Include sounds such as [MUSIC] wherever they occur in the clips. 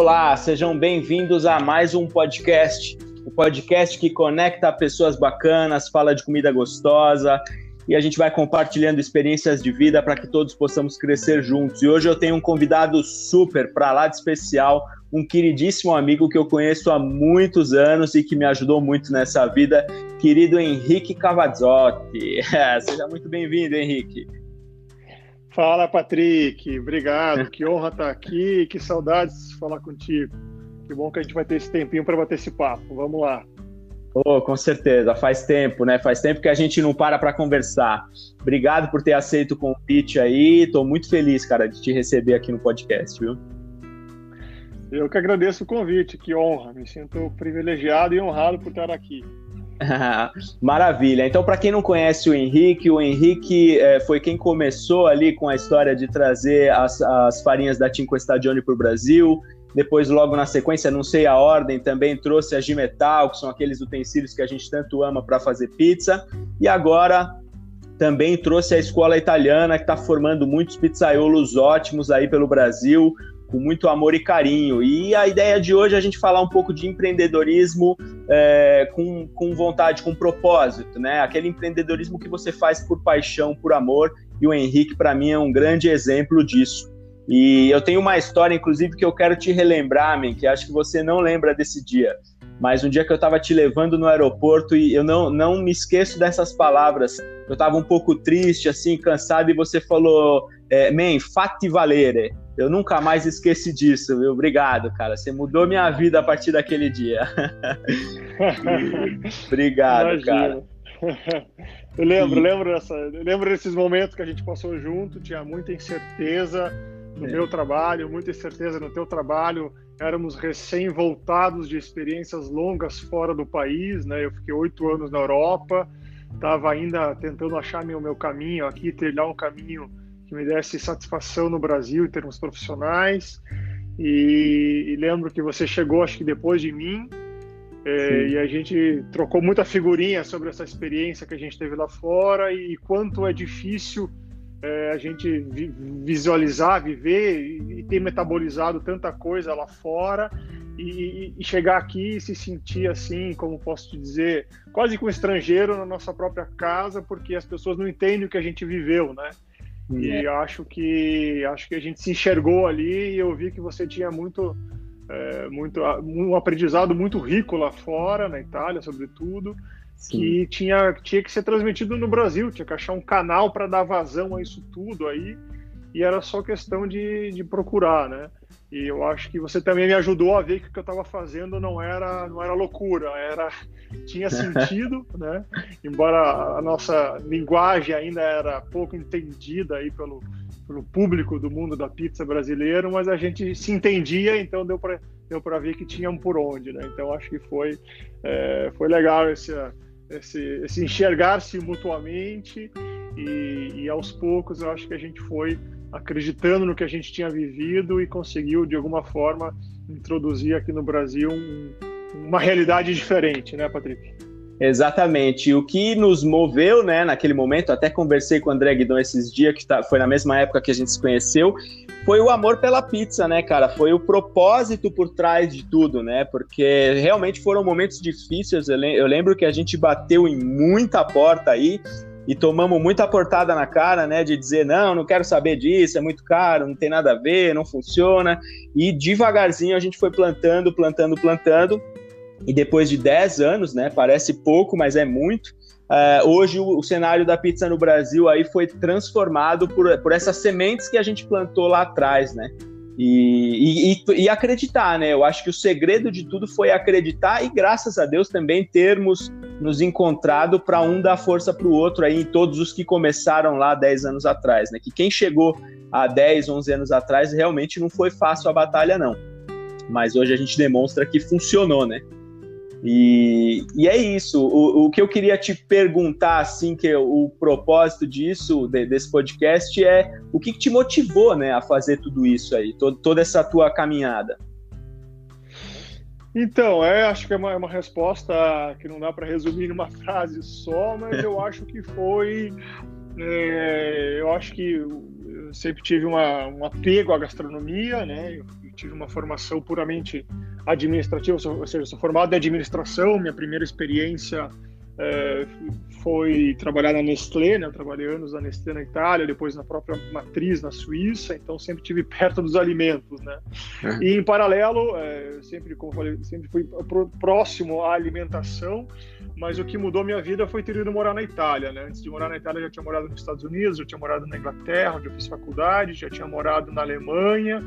Olá, sejam bem-vindos a mais um podcast. O podcast que conecta pessoas bacanas, fala de comida gostosa e a gente vai compartilhando experiências de vida para que todos possamos crescer juntos. E hoje eu tenho um convidado super para lá de especial, um queridíssimo amigo que eu conheço há muitos anos e que me ajudou muito nessa vida, querido Henrique Cavazzotti. [LAUGHS] Seja muito bem-vindo, Henrique. Fala, Patrick. Obrigado. Que honra estar aqui. Que saudades de falar contigo. Que bom que a gente vai ter esse tempinho para bater esse papo. Vamos lá. Oh, com certeza, faz tempo, né? Faz tempo que a gente não para para conversar. Obrigado por ter aceito o convite aí. Estou muito feliz, cara, de te receber aqui no podcast, viu? Eu que agradeço o convite, que honra. Me sinto privilegiado e honrado por estar aqui. [LAUGHS] Maravilha. Então, para quem não conhece o Henrique, o Henrique é, foi quem começou ali com a história de trazer as, as farinhas da Cinco Stagione para o Brasil. Depois, logo na sequência, não sei a ordem, também trouxe a Gimetal, que são aqueles utensílios que a gente tanto ama para fazer pizza. E agora também trouxe a escola italiana, que está formando muitos pizzaiolos ótimos aí pelo Brasil com muito amor e carinho. E a ideia de hoje é a gente falar um pouco de empreendedorismo é, com, com vontade, com propósito, né? Aquele empreendedorismo que você faz por paixão, por amor. E o Henrique, para mim, é um grande exemplo disso. E eu tenho uma história, inclusive, que eu quero te relembrar, man, que acho que você não lembra desse dia. Mas um dia que eu estava te levando no aeroporto e eu não, não me esqueço dessas palavras. Eu estava um pouco triste, assim, cansado, e você falou, é, man, fatti valere. Eu nunca mais esqueci disso, viu? Obrigado, cara. Você mudou minha vida a partir daquele dia. [LAUGHS] Obrigado, Imagina. cara. Eu lembro, e... lembro, dessa, lembro desses momentos que a gente passou junto, tinha muita incerteza no é. meu trabalho, muita incerteza no teu trabalho. Éramos recém-voltados de experiências longas fora do país, né? Eu fiquei oito anos na Europa, estava ainda tentando achar meu, meu caminho aqui, trilhar um caminho que me desse satisfação no Brasil em termos profissionais. E, e lembro que você chegou, acho que depois de mim, é, e a gente trocou muita figurinha sobre essa experiência que a gente teve lá fora e quanto é difícil é, a gente vi visualizar, viver e, e, ter metabolizado tanta coisa lá fora e, e, chegar aqui e se sentir assim, como posso te dizer, quase com um estrangeiro na nossa própria casa, porque as pessoas não entendem o que a gente viveu, né? E é. acho que acho que a gente se enxergou ali e eu vi que você tinha muito é, muito um aprendizado muito rico lá fora, na Itália, sobretudo, Sim. que tinha tinha que ser transmitido no Brasil, tinha que achar um canal para dar vazão a isso tudo aí e era só questão de, de procurar, né? E eu acho que você também me ajudou a ver que o que eu estava fazendo não era não era loucura, era tinha [LAUGHS] sentido, né? Embora a nossa linguagem ainda era pouco entendida aí pelo, pelo público do mundo da pizza brasileiro, mas a gente se entendia, então deu para deu para ver que tinha um por onde, né? Então acho que foi é, foi legal esse, esse, esse enxergar-se mutuamente e, e aos poucos eu acho que a gente foi acreditando no que a gente tinha vivido e conseguiu, de alguma forma, introduzir aqui no Brasil um, uma realidade diferente, né, Patrick? Exatamente. O que nos moveu, né, naquele momento, até conversei com o André Guidon esses dias, que tá, foi na mesma época que a gente se conheceu, foi o amor pela pizza, né, cara? Foi o propósito por trás de tudo, né? Porque realmente foram momentos difíceis. Eu lembro que a gente bateu em muita porta aí, e tomamos muita portada na cara, né, de dizer, não, não quero saber disso, é muito caro, não tem nada a ver, não funciona. E devagarzinho a gente foi plantando, plantando, plantando. E depois de 10 anos, né, parece pouco, mas é muito, uh, hoje o, o, cenário da pizza no Brasil aí foi transformado por, por essas sementes que a gente plantou lá atrás, né? E, e, e, acreditar, né? Eu acho que o segredo de tudo foi acreditar e, graças a Deus, também termos nos encontrado para um dar força para o outro aí em todos os que começaram lá 10 anos atrás, né? Que quem chegou há 10, 11 anos atrás realmente não foi fácil a batalha, não. Mas hoje a gente demonstra que funcionou, né? E, e é isso. O, o, que eu queria te perguntar, assim, que é o propósito disso, de, desse podcast, é o que, que, te motivou, né, a fazer tudo isso aí, todo, toda essa tua caminhada? Então, é, acho que é uma, é uma resposta que não dá para resumir numa [LAUGHS] frase só, mas eu acho que foi. É, eu acho que eu sempre tive uma, um apego à gastronomia, né? Eu tive uma formação puramente administrativa, ou seja, sou formado em administração, minha primeira experiência é, foi trabalhar na Nestlé, né? Eu trabalhei anos na Nestlé na Itália, depois na própria matriz na Suíça, então sempre tive [LAUGHS] perto dos alimentos, né? É. E em paralelo, é, sempre, como falei, sempre fui próximo à alimentação, mas o que mudou minha vida foi ter ido morar na Itália, né? Antes de morar na Itália, eu já tinha morado nos Estados Unidos, já tinha morado na Inglaterra, onde eu fiz faculdade, já tinha morado na Alemanha,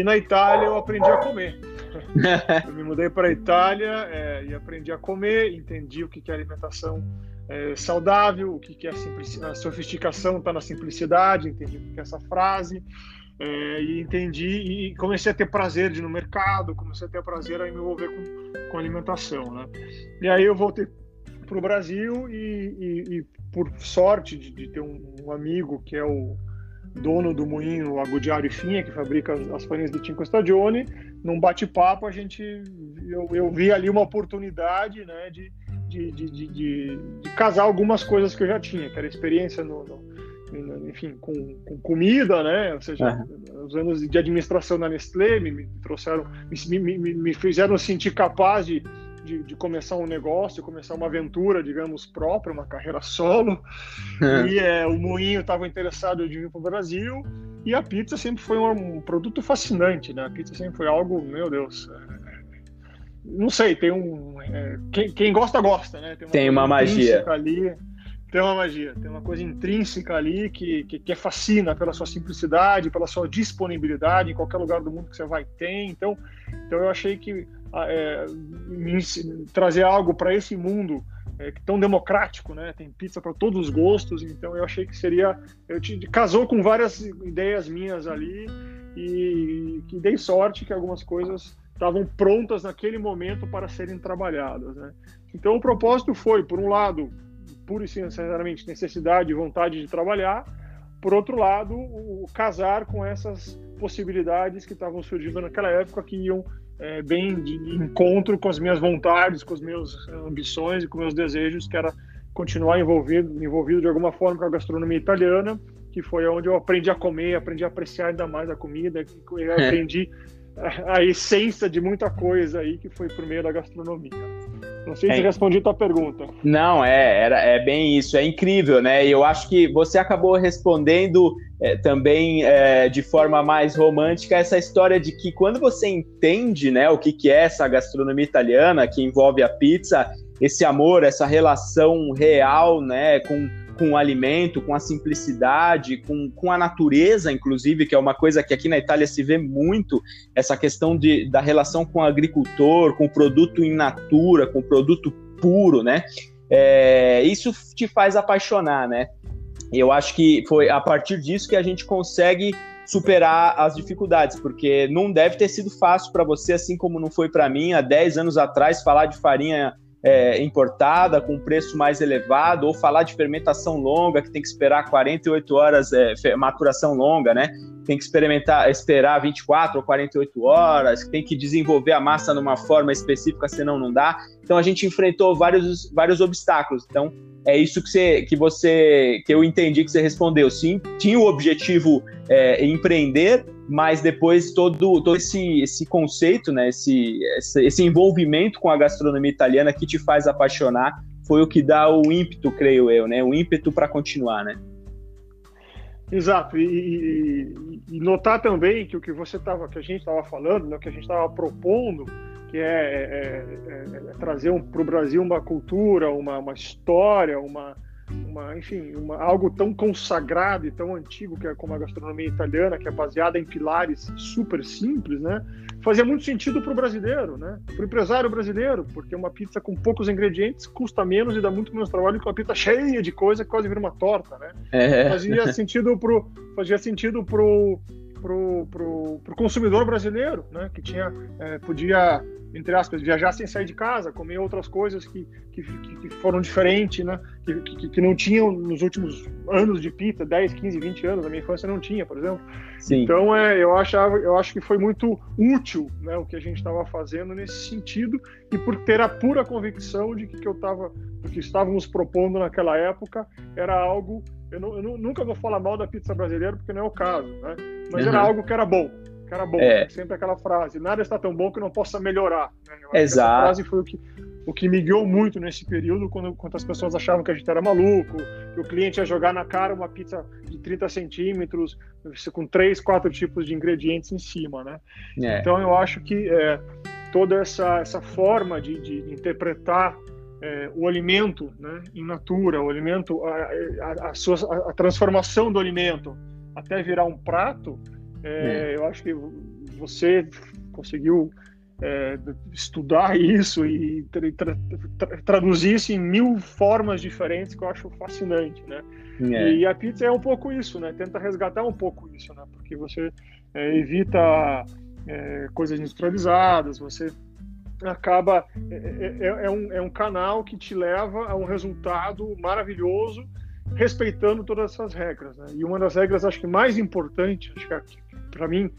e na Itália eu aprendi a comer. [LAUGHS] eu me mudei para a Itália é, e aprendi a comer, entendi o que é alimentação é, saudável, o que é a, a sofisticação está na simplicidade, entendi o que é essa frase. É, e entendi e comecei a ter prazer de ir no mercado, comecei a ter prazer em me envolver com, com alimentação, né? E aí eu voltei para o Brasil e, e, e, por sorte de, de ter um, um, amigo que é o dono do moinho Agudiário e Finha, que fabrica as, as farinhas de Cinco Stagione, num bate-papo a gente eu, eu, vi ali uma oportunidade, né, de, de, de, de, de casar algumas coisas que eu já tinha, que era experiência no, no enfim, com, com, comida, né? Ou seja, uhum. os anos de administração na Nestlé me, me trouxeram, me, me, me, fizeram sentir capaz de, de, de, começar um negócio, começar uma aventura, digamos, própria, uma carreira solo. Uhum. E é, o Moinho estava interessado de vir para o Brasil. E a pizza sempre foi um, um, produto fascinante, né? A pizza sempre foi algo, meu Deus. É, não sei, tem um. É, quem, quem, gosta, gosta, né? Tem uma, tem uma magia. Ali tem uma magia, tem uma coisa intrínseca ali que, que, que, fascina pela sua simplicidade, pela sua disponibilidade, em qualquer lugar do mundo que você vai ter. Então, então eu achei que é, trazer algo para esse mundo é, tão democrático, né? Tem pizza para todos os gostos, então eu achei que seria. Eu te, casou com várias ideias minhas ali e que dei sorte que algumas coisas estavam prontas naquele momento para serem trabalhadas, né? Então o propósito foi, por um lado, pura e sinceramente necessidade e vontade de trabalhar. Por outro lado, o casar com essas possibilidades que estavam surgindo naquela época que iam é, bem de encontro com as minhas vontades, com as minhas ambições e com meus desejos, que era continuar envolvido, envolvido de alguma forma com a gastronomia italiana, que foi onde eu aprendi a comer, aprendi a apreciar ainda mais a comida, eu aprendi a, a essência de muita coisa aí que foi por meio da gastronomia. Não sei se é. respondi a tua pergunta. Não, é, era, é bem isso, é incrível, né? E eu acho que você acabou respondendo é, também é, de forma mais romântica essa história de que quando você entende né, o que, que é essa gastronomia italiana, que envolve a pizza, esse amor, essa relação real né, com com o alimento, com a simplicidade, com, com a natureza, inclusive, que é uma coisa que aqui na Itália se vê muito, essa questão de, da relação com o agricultor, com o produto in natura, com o produto puro, né? É, isso te faz apaixonar, né? Eu acho que foi a partir disso que a gente consegue superar as dificuldades, porque não deve ter sido fácil para você, assim como não foi para mim há 10 anos atrás, falar de farinha é, importada com preço mais elevado, ou falar de fermentação longa, que tem que esperar 48 horas, é, maturação longa, né? Tem que experimentar, esperar 24 ou 48 horas, tem que desenvolver a massa numa forma específica, senão não dá. Então a gente enfrentou vários, vários obstáculos. Então é isso que você, que você que eu entendi que você respondeu. Sim, tinha o objetivo é, empreender, mas depois todo, todo esse, esse conceito, né, esse, esse envolvimento com a gastronomia italiana que te faz apaixonar foi o que dá o ímpeto, creio eu, né, o ímpeto para continuar, né? Exato, e, e, e, notar também que o que você tava, que a gente estava falando, né, que a gente estava propondo, que é, é, é, é trazer um, para o Brasil uma cultura, uma, uma história, uma, uma, enfim, uma, algo tão consagrado e tão antigo que é como a gastronomia italiana, que é baseada em pilares super simples, né? Fazia muito sentido para o brasileiro, né? Para o empresário brasileiro, porque uma pizza com poucos ingredientes custa menos e dá muito menos trabalho que uma pizza cheia de coisa que quase vira uma torta, né? É. Fazia sentido pro, fazia sentido pro pro, pro, pro consumidor brasileiro, né? Que tinha é, podia entre aspas, viajar sem sair de casa, comer outras coisas que, que, que foram diferentes, né? Que, que, que, não tinham nos últimos anos de pizza, 10, 15, 20 anos, na minha infância não tinha, por exemplo. Sim. Então, é, eu, achava, eu acho que foi muito útil né, o que a gente estava fazendo nesse sentido e por ter a pura convicção de que, que eu estava, o que estávamos propondo naquela época era algo, eu, não, eu nunca vou falar mal da pizza brasileira porque não é o caso, né? Mas uhum. era algo que era bom que era bom. É. Sempre aquela frase: nada está tão bom que não possa melhorar. Né? Exato. Essa frase foi o que, o que me guiou muito nesse período, quando, quando as pessoas achavam que a gente era maluco, que o cliente ia jogar na cara uma pizza de 30 centímetros, com três, quatro tipos de ingredientes em cima, né? É. Então eu acho que é, toda essa, essa forma de, de interpretar é, o alimento né, in natura, o alimento, a, a, a, sua, a, transformação do alimento até virar um prato, é, é. eu acho que você conseguiu é, estudar isso e tra tra tra traduzir isso em mil formas diferentes que eu acho fascinante, né? É. E a pizza é um pouco isso, né? Tenta resgatar um pouco isso, né? Porque você é, evita é, coisas industrializadas, você acaba é, é, é, um, é um canal que te leva a um resultado maravilhoso respeitando todas essas regras, né? E uma das regras acho que mais importante, acho que para mim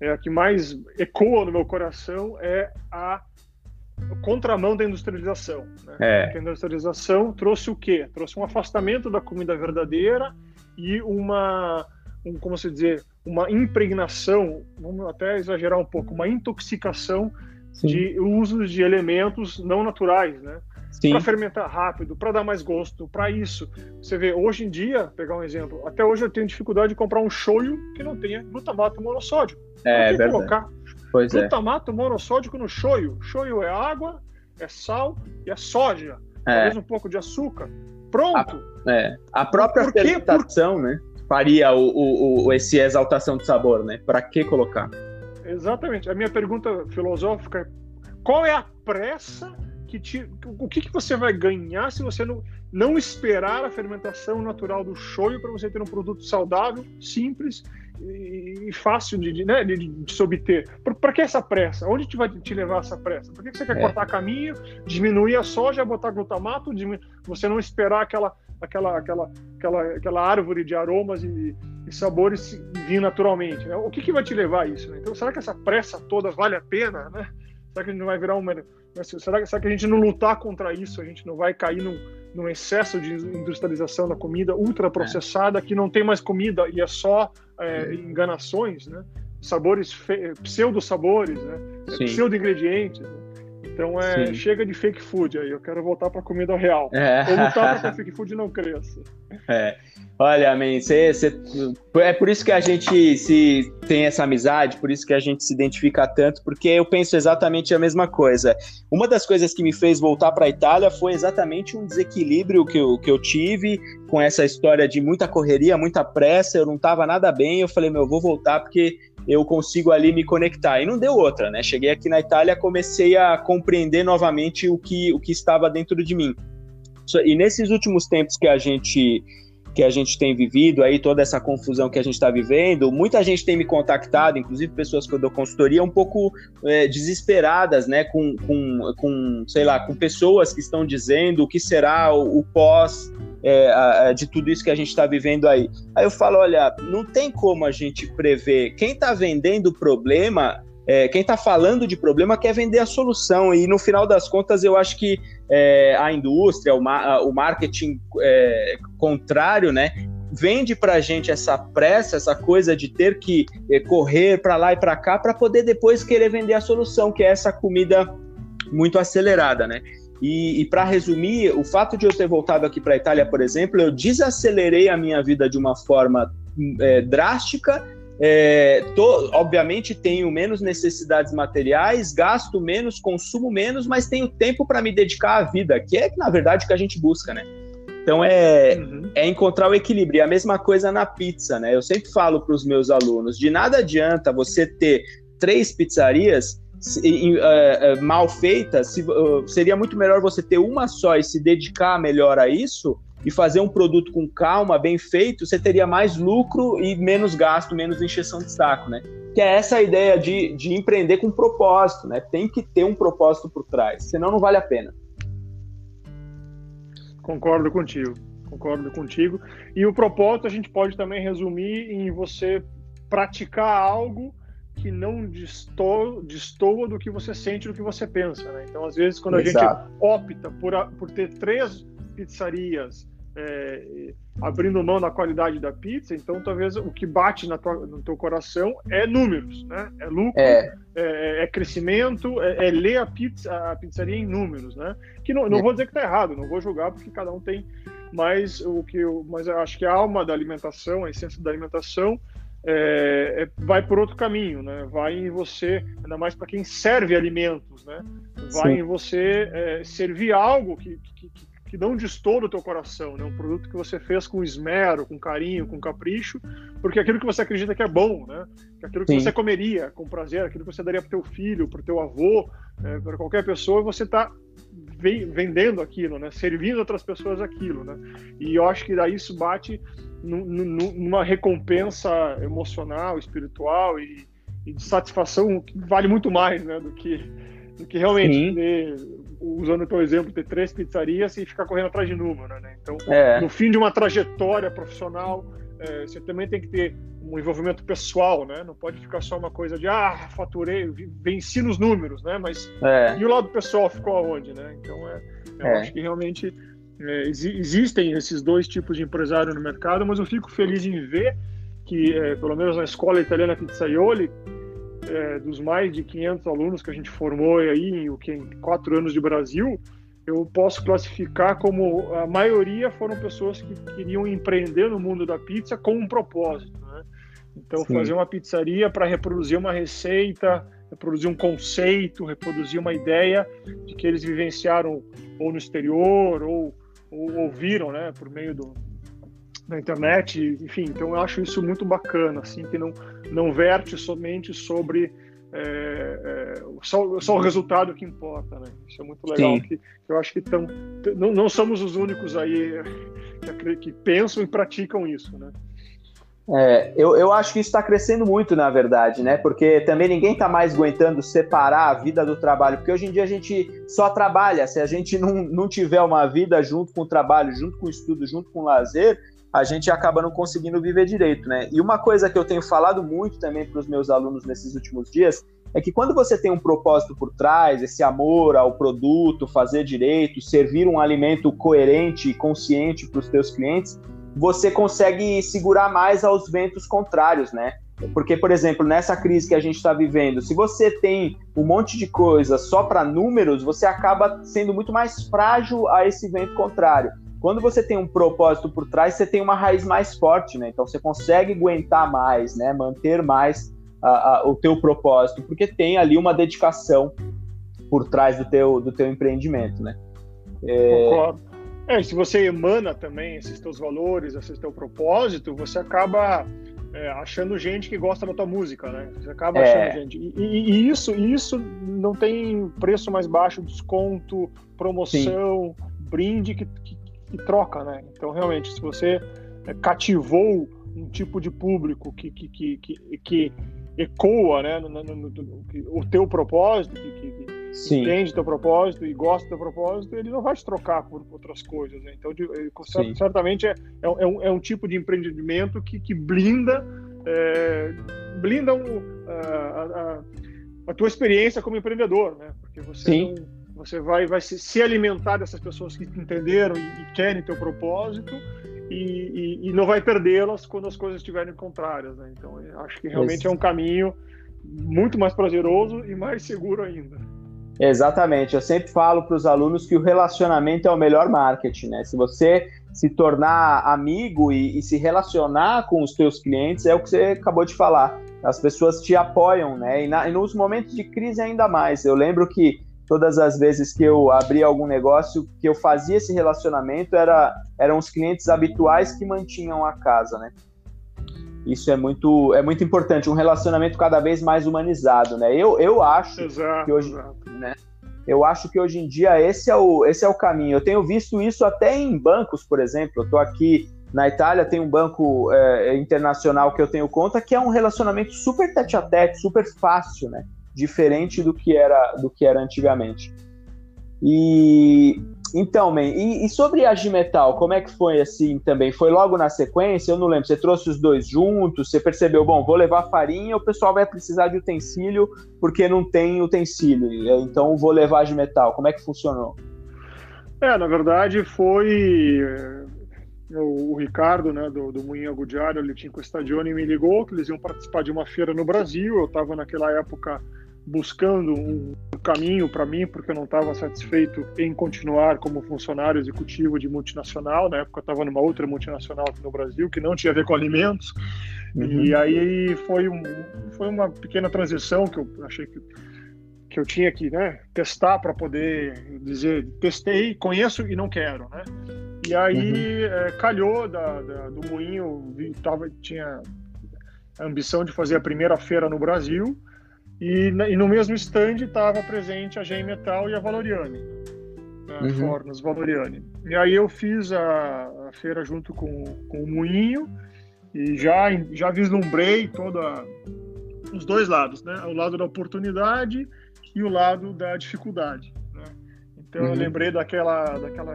é, a que mais ecoa no meu coração é a contramão da industrialização. Né? É. a industrialização trouxe o quê? Trouxe um afastamento da comida verdadeira e uma, um, como se dizer, uma impregnação, vamos até exagerar um pouco, uma intoxicação Sim. de usos de elementos não naturais, né? Para fermentar rápido, para dar mais gosto, para isso. Você vê, hoje em dia, pegar um exemplo, até hoje eu tenho dificuldade de comprar um shoyu que não tenha glutamato monossódico. É, é colocar pois é. glutamato é. monossódico no shoyu. Shoyu é água, é sal e é soja. É. Talvez um pouco de açúcar. Pronto. A, é. a própria Por fermentação, Por... né? Faria o, o, o, esse exaltação de sabor, né? Para que colocar? Exatamente. A minha pergunta filosófica é qual é a pressa que te, o que, que você vai ganhar se você não, não esperar a fermentação natural do shoyu para você ter um produto saudável, simples e, e fácil de, de, né, de, de se obter? Para que essa pressa? Onde te vai te levar essa pressa? Por que, que você quer é. cortar caminho, diminuir a soja, botar glutamato, você não esperar aquela, aquela, aquela, aquela, aquela árvore de aromas e, e sabores vir naturalmente? Né? O que, que vai te levar a isso? Né? Então, será que essa pressa toda vale a pena? Né? Será que a gente não vai virar uma Será, será que a gente não lutar contra isso, a gente não vai cair num, num excesso de industrialização da comida ultraprocessada, é. que não tem mais comida e é só é, enganações, né? Sabores, pseudo-sabores, né? Pseudo-ingredientes. Né? Então é, chega de fake food aí, eu quero voltar para comida real. É. Ou lutar para que fake food não cresça. [LAUGHS] É. Olha, man, cê, cê, é por isso que a gente se tem essa amizade, por isso que a gente se identifica tanto, porque eu penso exatamente a mesma coisa. Uma das coisas que me fez voltar para a Itália foi exatamente um desequilíbrio que eu, que eu tive com essa história de muita correria, muita pressa, eu não estava nada bem, eu falei, meu, eu vou voltar porque eu consigo ali me conectar. E não deu outra, né? Cheguei aqui na Itália, comecei a compreender novamente o que, o que estava dentro de mim. E nesses últimos tempos que a gente que a gente tem vivido aí, toda essa confusão que a gente está vivendo, muita gente tem me contactado, inclusive pessoas que eu dou consultoria, um pouco é, desesperadas, né, com, com, com, sei lá, com pessoas que estão dizendo o que será o, o pós é, a, de tudo isso que a gente está vivendo aí. Aí eu falo, olha, não tem como a gente prever. Quem está vendendo o problema é, quem está falando de problema quer vender a solução, e no final das contas eu acho que é, a indústria, o, ma o marketing é, contrário, né, vende para a gente essa pressa, essa coisa de ter que é, correr para lá e para cá para poder depois querer vender a solução, que é essa comida muito acelerada, né? E, e para resumir, o fato de eu ter voltado aqui para a Itália, por exemplo, eu desacelerei a minha vida de uma forma é, drástica é, obviamente tenho menos necessidades materiais, gasto menos, consumo menos, mas tenho tempo para me dedicar à vida, que é na verdade o que a gente busca, né? Então é, uhum. é encontrar o equilíbrio. E a mesma coisa na pizza, né? Eu sempre falo para os meus alunos: de nada adianta você ter três pizzarias uh, uh, mal feitas, uh, seria muito melhor você ter uma só e se dedicar melhor a isso e fazer um produto com calma, bem feito, você teria mais lucro e menos gasto, menos encheção de saco, né? Que é essa ideia de, de empreender com propósito, né? Tem que ter um propósito por trás, senão não vale a pena. Concordo contigo, concordo contigo. E o propósito a gente pode também resumir em você praticar algo que não destoa, destoa do que você sente, do que você pensa. Né? Então, às vezes, quando a Exato. gente opta por, por ter três pizzarias é, abrindo mão da qualidade da pizza, então talvez o que bate na tua, no teu coração é números, né? É lucro, é, é, é crescimento, é, é, ler a, pizza, a pizzaria em números, né? Que não, não é. vou dizer que tá errado, não vou julgar porque cada um tem, mas o que eu, mas eu acho que a alma da alimentação, a essência da alimentação é, é, vai por outro caminho, né? Vai em você, ainda mais para quem serve alimentos, né? Vai Sim. em você é, servir algo que, que, que que não destoa do teu coração, né? Um produto que você fez com esmero, com carinho, com capricho, porque aquilo que você acredita que é bom, né? Que aquilo que Sim. você comeria com prazer, aquilo que você daria para teu filho, para teu avô, é, para qualquer pessoa, você está vendendo aquilo, né? Servindo outras pessoas aquilo, né? E eu acho que daí isso bate numa recompensa emocional, espiritual e, e de satisfação que vale muito mais, né? Do que do que realmente usando o teu exemplo, ter três pizzarias e ficar correndo atrás de número, né? Então, é. no fim de uma trajetória profissional, é, você também tem que ter um envolvimento pessoal, né? Não pode ficar só uma coisa de ah, faturei, venci nos números, né? Mas é. e o lado pessoal ficou aonde, né? Então, é, eu é. acho que realmente é, existem esses dois tipos de empresário no mercado, mas eu fico feliz em ver que, é, pelo menos na escola italiana Pizzaioli, é, dos mais de 500 alunos que a gente formou aí em, o que, em quatro anos de Brasil, eu posso classificar como a maioria foram pessoas que queriam empreender no mundo da pizza com um propósito. Né? Então, Sim. fazer uma pizzaria para reproduzir uma receita, reproduzir um conceito, reproduzir uma ideia de que eles vivenciaram ou no exterior ou, ou ouviram né, por meio do, na internet, enfim, então eu acho isso muito bacana, assim, que não, não verte somente sobre é, é, só, só, o resultado que importa, né? Isso é muito legal, que, que, eu acho que tão, não, não somos os únicos aí que, que pensam e praticam isso, né? É, eu, eu acho que isso está crescendo muito, na verdade, né? Porque também ninguém está mais aguentando separar a vida do trabalho, porque hoje em dia a gente só trabalha. Se a gente não, não tiver uma vida junto com o trabalho, junto com o estudo, junto com o lazer, a gente acaba não conseguindo viver direito, né? E uma coisa que eu tenho falado muito também para os meus alunos nesses últimos dias é que quando você tem um propósito por trás, esse amor ao produto, fazer direito, servir um alimento coerente e consciente para os teus clientes, você consegue segurar mais aos ventos contrários, né? Porque, por exemplo, nessa crise que a gente está vivendo, se você tem um monte de coisa só para números, você acaba sendo muito mais frágil a esse vento contrário. Quando você tem um propósito por trás, você tem uma raiz mais forte, né? Então você consegue aguentar mais, né? Manter mais a, a, o teu propósito, porque tem ali uma dedicação por trás do teu, do teu empreendimento, né? É... Concordo. É, se você emana também esses teus valores, esse teu propósito, você acaba é, achando gente que gosta da tua música, né? Você acaba é. achando gente. E, e, e, isso, isso não tem preço mais baixo, desconto, promoção, Sim. brinde que, que, que troca, né? Então, realmente, se você é, cativou um tipo de público que, que, que, que, que ecoa né, no, no, no, o teu propósito, que, que, entende teu propósito e gosta do propósito, ele não vai te trocar por outras coisas. Né? Então, de, certamente é, é, é, um, é um tipo de empreendimento que, que blinda, é, blinda um, a, a, a, tua experiência como empreendedor, né? Porque você Sim. não você vai, vai se, se alimentar dessas pessoas que entenderam e, e querem teu propósito e, e, e não vai perdê-las quando as coisas estiverem contrárias. Né? Então, acho que realmente Isso. é um caminho muito mais prazeroso e mais seguro ainda. Exatamente. Eu sempre falo para os alunos que o relacionamento é o melhor marketing, né? Se você se tornar amigo e, e, se relacionar com os teus clientes, é o que você acabou de falar. As pessoas te apoiam, né? E, na, e nos momentos de crise ainda mais. Eu lembro que todas as vezes que eu abria algum negócio, que eu fazia esse relacionamento, era, eram os clientes habituais que mantinham a casa, né? Isso é muito, é muito importante, um relacionamento cada vez mais humanizado, né? Eu, eu acho exato, que hoje, exato. né? Eu acho que hoje em dia esse é, o, esse é o caminho. Eu tenho visto isso até em bancos, por exemplo. Eu estou aqui na Itália, tem um banco é, internacional que eu tenho conta, que é um relacionamento super tete a tete, super fácil, né? Diferente do que era do que era antigamente. E então, man, e, e, sobre a Gimetal, como é que foi assim também? Foi logo na sequência? Eu não lembro. Você trouxe os dois juntos? Você percebeu, bom, vou levar farinha, o pessoal vai precisar de utensílio porque não tem utensílio. Então vou levar a Gimetal. Como é que funcionou? É, na verdade foi o, o, Ricardo, né, do, do Moinho Agudiário, ele tinha com o Stadione, me ligou que eles iam participar de uma feira no Brasil. Eu estava naquela época buscando um, caminho para mim, porque eu não estava satisfeito em continuar como funcionário executivo de multinacional. Na época eu estava numa outra multinacional aqui no Brasil, que não tinha a ver com alimentos. Uhum. E aí foi, um, foi uma pequena transição que eu achei que, que eu tinha que né, testar para poder dizer, testei, conheço e não quero, né? E aí uhum. é, calhou da, da, do moinho, tava, tinha a ambição de fazer a primeira feira no Brasil, e, e no mesmo stand estava presente a Gem Metal e a Valoriane, né, uhum. Fornos Valoriane. E aí eu fiz a, a, feira junto com, com o moinho e já, já vislumbrei toda os dois lados, né? O lado da oportunidade e o lado da dificuldade. Né? Então uhum. eu lembrei daquela, daquela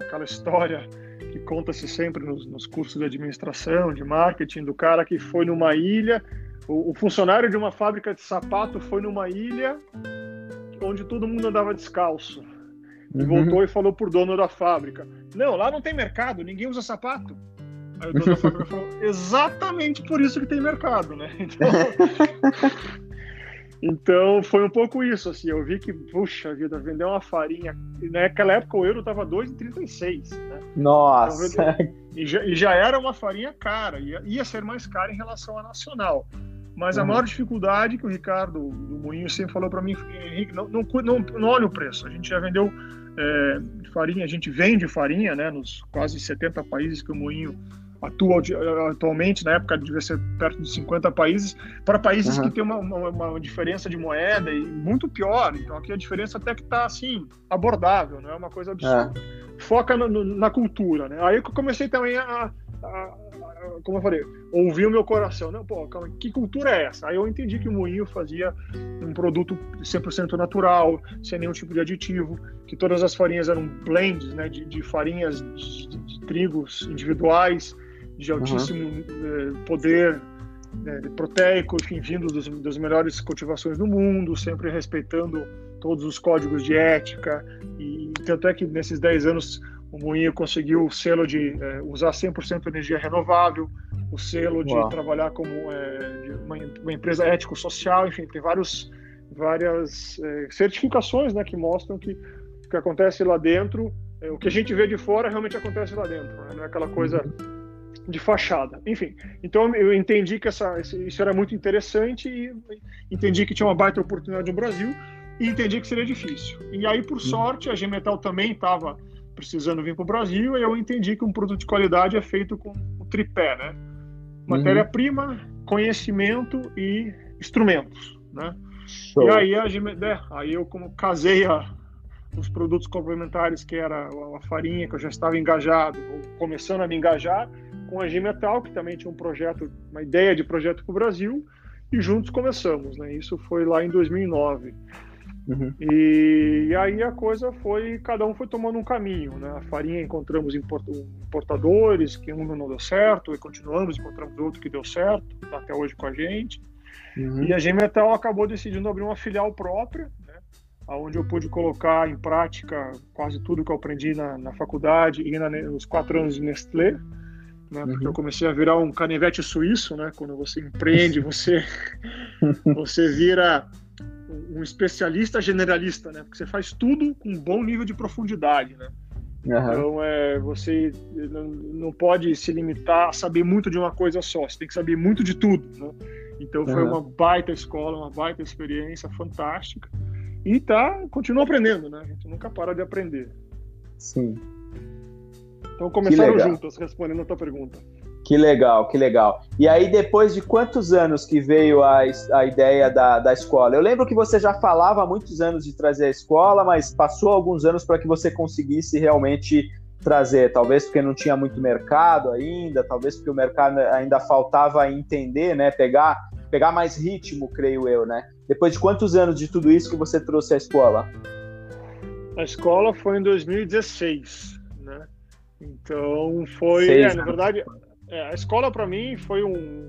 aquela história que conta-se sempre nos, nos, cursos de administração, de marketing, do cara que foi numa ilha, o, o, funcionário de uma fábrica de sapato foi numa ilha onde todo mundo andava descalço. E uhum. voltou e falou pro dono da fábrica: Não, lá não tem mercado, ninguém usa sapato. Aí o dono da fábrica falou: [LAUGHS] Exatamente por isso que tem mercado, né? [LAUGHS] Então, [LAUGHS] Então foi um pouco isso, assim, eu vi que, puxa vida, vender uma farinha, naquela época o euro estava 2,36, né? Nossa! Então, e, já, e, já, era uma farinha cara, ia, ia ser mais cara em relação à nacional. Mas uhum. a maior dificuldade que o Ricardo do Moinho sempre falou para mim, Henrique, não, não, não, não olha o preço, a gente já vendeu é, farinha, a gente vende farinha, né, nos quase 70 países que o Moinho atua atualmente, na época devia ser perto de 50 países, para países uhum. que tem uma, uma, uma, diferença de moeda e muito pior. Então aqui a diferença até que está assim, abordável, não é uma coisa absurda. É. Foca no, no, na cultura, né? Aí eu comecei também a, a, a, como eu falei, ouvir o meu coração. Não, pô, calma, que cultura é essa? Aí eu entendi que o Moinho fazia um produto 100% natural, sem nenhum tipo de aditivo, que todas as farinhas eram blends, né, de, de farinhas de, de, de trigos individuais, de altíssimo uhum. poder né, proteico, enfim, vindo dos, das melhores cultivações do mundo, sempre respeitando todos os códigos de ética. E tanto é que nesses 10 anos o Moinho conseguiu o selo de é, usar 100% energia renovável, o selo de Uau. trabalhar como é, uma, uma, empresa ético-social, enfim, tem vários, várias é, certificações né, que mostram que o que acontece lá dentro, o que a gente vê de fora realmente acontece lá dentro, né? não é aquela coisa de fachada. Enfim, então eu entendi que essa, isso era muito interessante e entendi que tinha uma baita oportunidade no Brasil e entendi que seria difícil. E aí, por uhum. sorte, a G-Metal também estava precisando vir para o Brasil e eu entendi que um produto de qualidade é feito com o tripé, né? Matéria-prima, conhecimento e instrumentos, né? Show. E aí, a né, aí eu como casei a, os produtos complementares, que era a farinha, que eu já estava engajado, ou começando a me engajar, com a G-Metal, que também tinha um projeto, uma ideia de projeto para o Brasil, e juntos começamos, né? Isso foi lá em 2009. Uhum. E, e, aí a coisa foi, cada um foi tomando um caminho, né? A farinha encontramos importadores, que um não deu certo, e continuamos, encontramos outro que deu certo, tá até hoje com a gente. Uhum. E a G-Metal acabou decidindo abrir uma filial própria, né? onde eu pude colocar em prática quase tudo que eu aprendi na, na faculdade e na, nos quatro anos de Nestlé né? Porque uhum. eu comecei a virar um canivete suíço, né? Quando você empreende, você [LAUGHS] você vira um especialista generalista, né? Porque você faz tudo com um bom nível de profundidade, né? Uhum. Então, é, você não, não pode se limitar a saber muito de uma coisa só, você tem que saber muito de tudo, né? Então, foi uhum. uma baita escola, uma baita experiência fantástica. E tá, continua aprendendo, né? A gente nunca para de aprender. Sim. Então começaram juntas, respondendo a tua pergunta. Que legal, que legal. E aí, depois de quantos anos que veio a, a ideia da, da escola? Eu lembro que você já falava há muitos anos de trazer a escola, mas passou alguns anos para que você conseguisse realmente trazer. Talvez porque não tinha muito mercado ainda, talvez porque o mercado ainda faltava entender, né? Pegar, pegar mais ritmo, creio eu, né? Depois de quantos anos de tudo isso que você trouxe a escola? A escola foi em 2016, né? Então foi, Seis, é, na verdade, é, a escola para mim foi um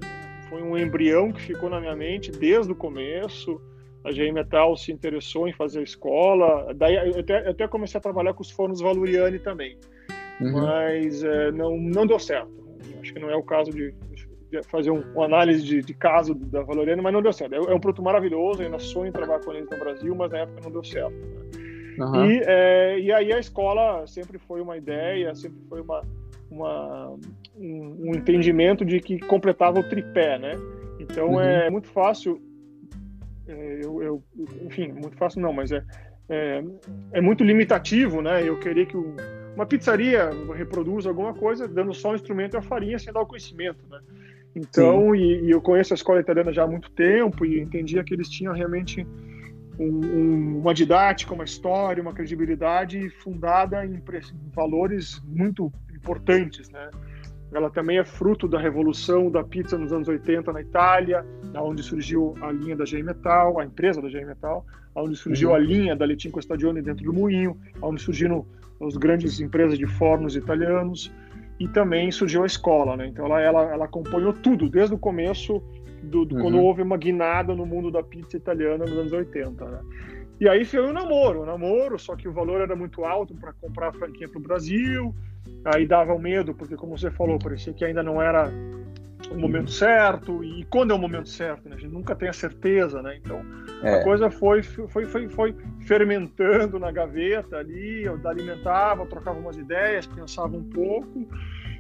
foi um embrião que ficou na minha mente desde o começo. A GM Metal se interessou em fazer a escola. Daí eu até, eu até comecei a trabalhar com os fornos Valuriani também. uhum. mas é, não, não deu certo. Acho que não é o caso de, de fazer um, uma análise de, de, caso da Valoriana, mas não deu certo. É, é, um produto maravilhoso, ainda sonho em trabalhar com eles no Brasil, mas na época não deu certo. Né? Uhum. E, é, e aí a escola sempre foi uma ideia, sempre foi uma, uma um, um, entendimento de que completava o tripé, né? Então uhum. é muito fácil, é, eu, eu, enfim, muito fácil não, mas é, é, é muito limitativo, né? Eu queria que o, uma pizzaria reproduza alguma coisa dando só o instrumento e a farinha sem dar o conhecimento, né? Então, e, e, eu conheço a escola italiana já há muito tempo e entendia que eles tinham realmente um, um, uma didática, uma história, uma credibilidade fundada em, em valores muito importantes, né? Ela também é fruto da revolução da pizza nos anos 80 na Itália, onde surgiu a linha da GM Metal, a empresa da GM Metal, onde surgiu uhum. a linha da Letinco Stadione dentro do moinho, onde surgiram as grandes empresas de fornos italianos e também surgiu a escola, né? Então ela, ela, ela acompanhou tudo desde o começo do, do uhum. quando houve uma guinada no mundo da pizza italiana nos anos 80, né? E aí foi o um namoro, um namoro, só que o valor era muito alto para comprar a franquia para o Brasil, aí dava o um medo, porque como você falou, parecia que ainda não era o momento certo, e quando é o momento certo, né? A gente nunca tem a certeza, né? Então, é. a coisa foi, foi, foi, foi fermentando na gaveta ali, eu alimentava, trocava umas ideias, pensava um pouco,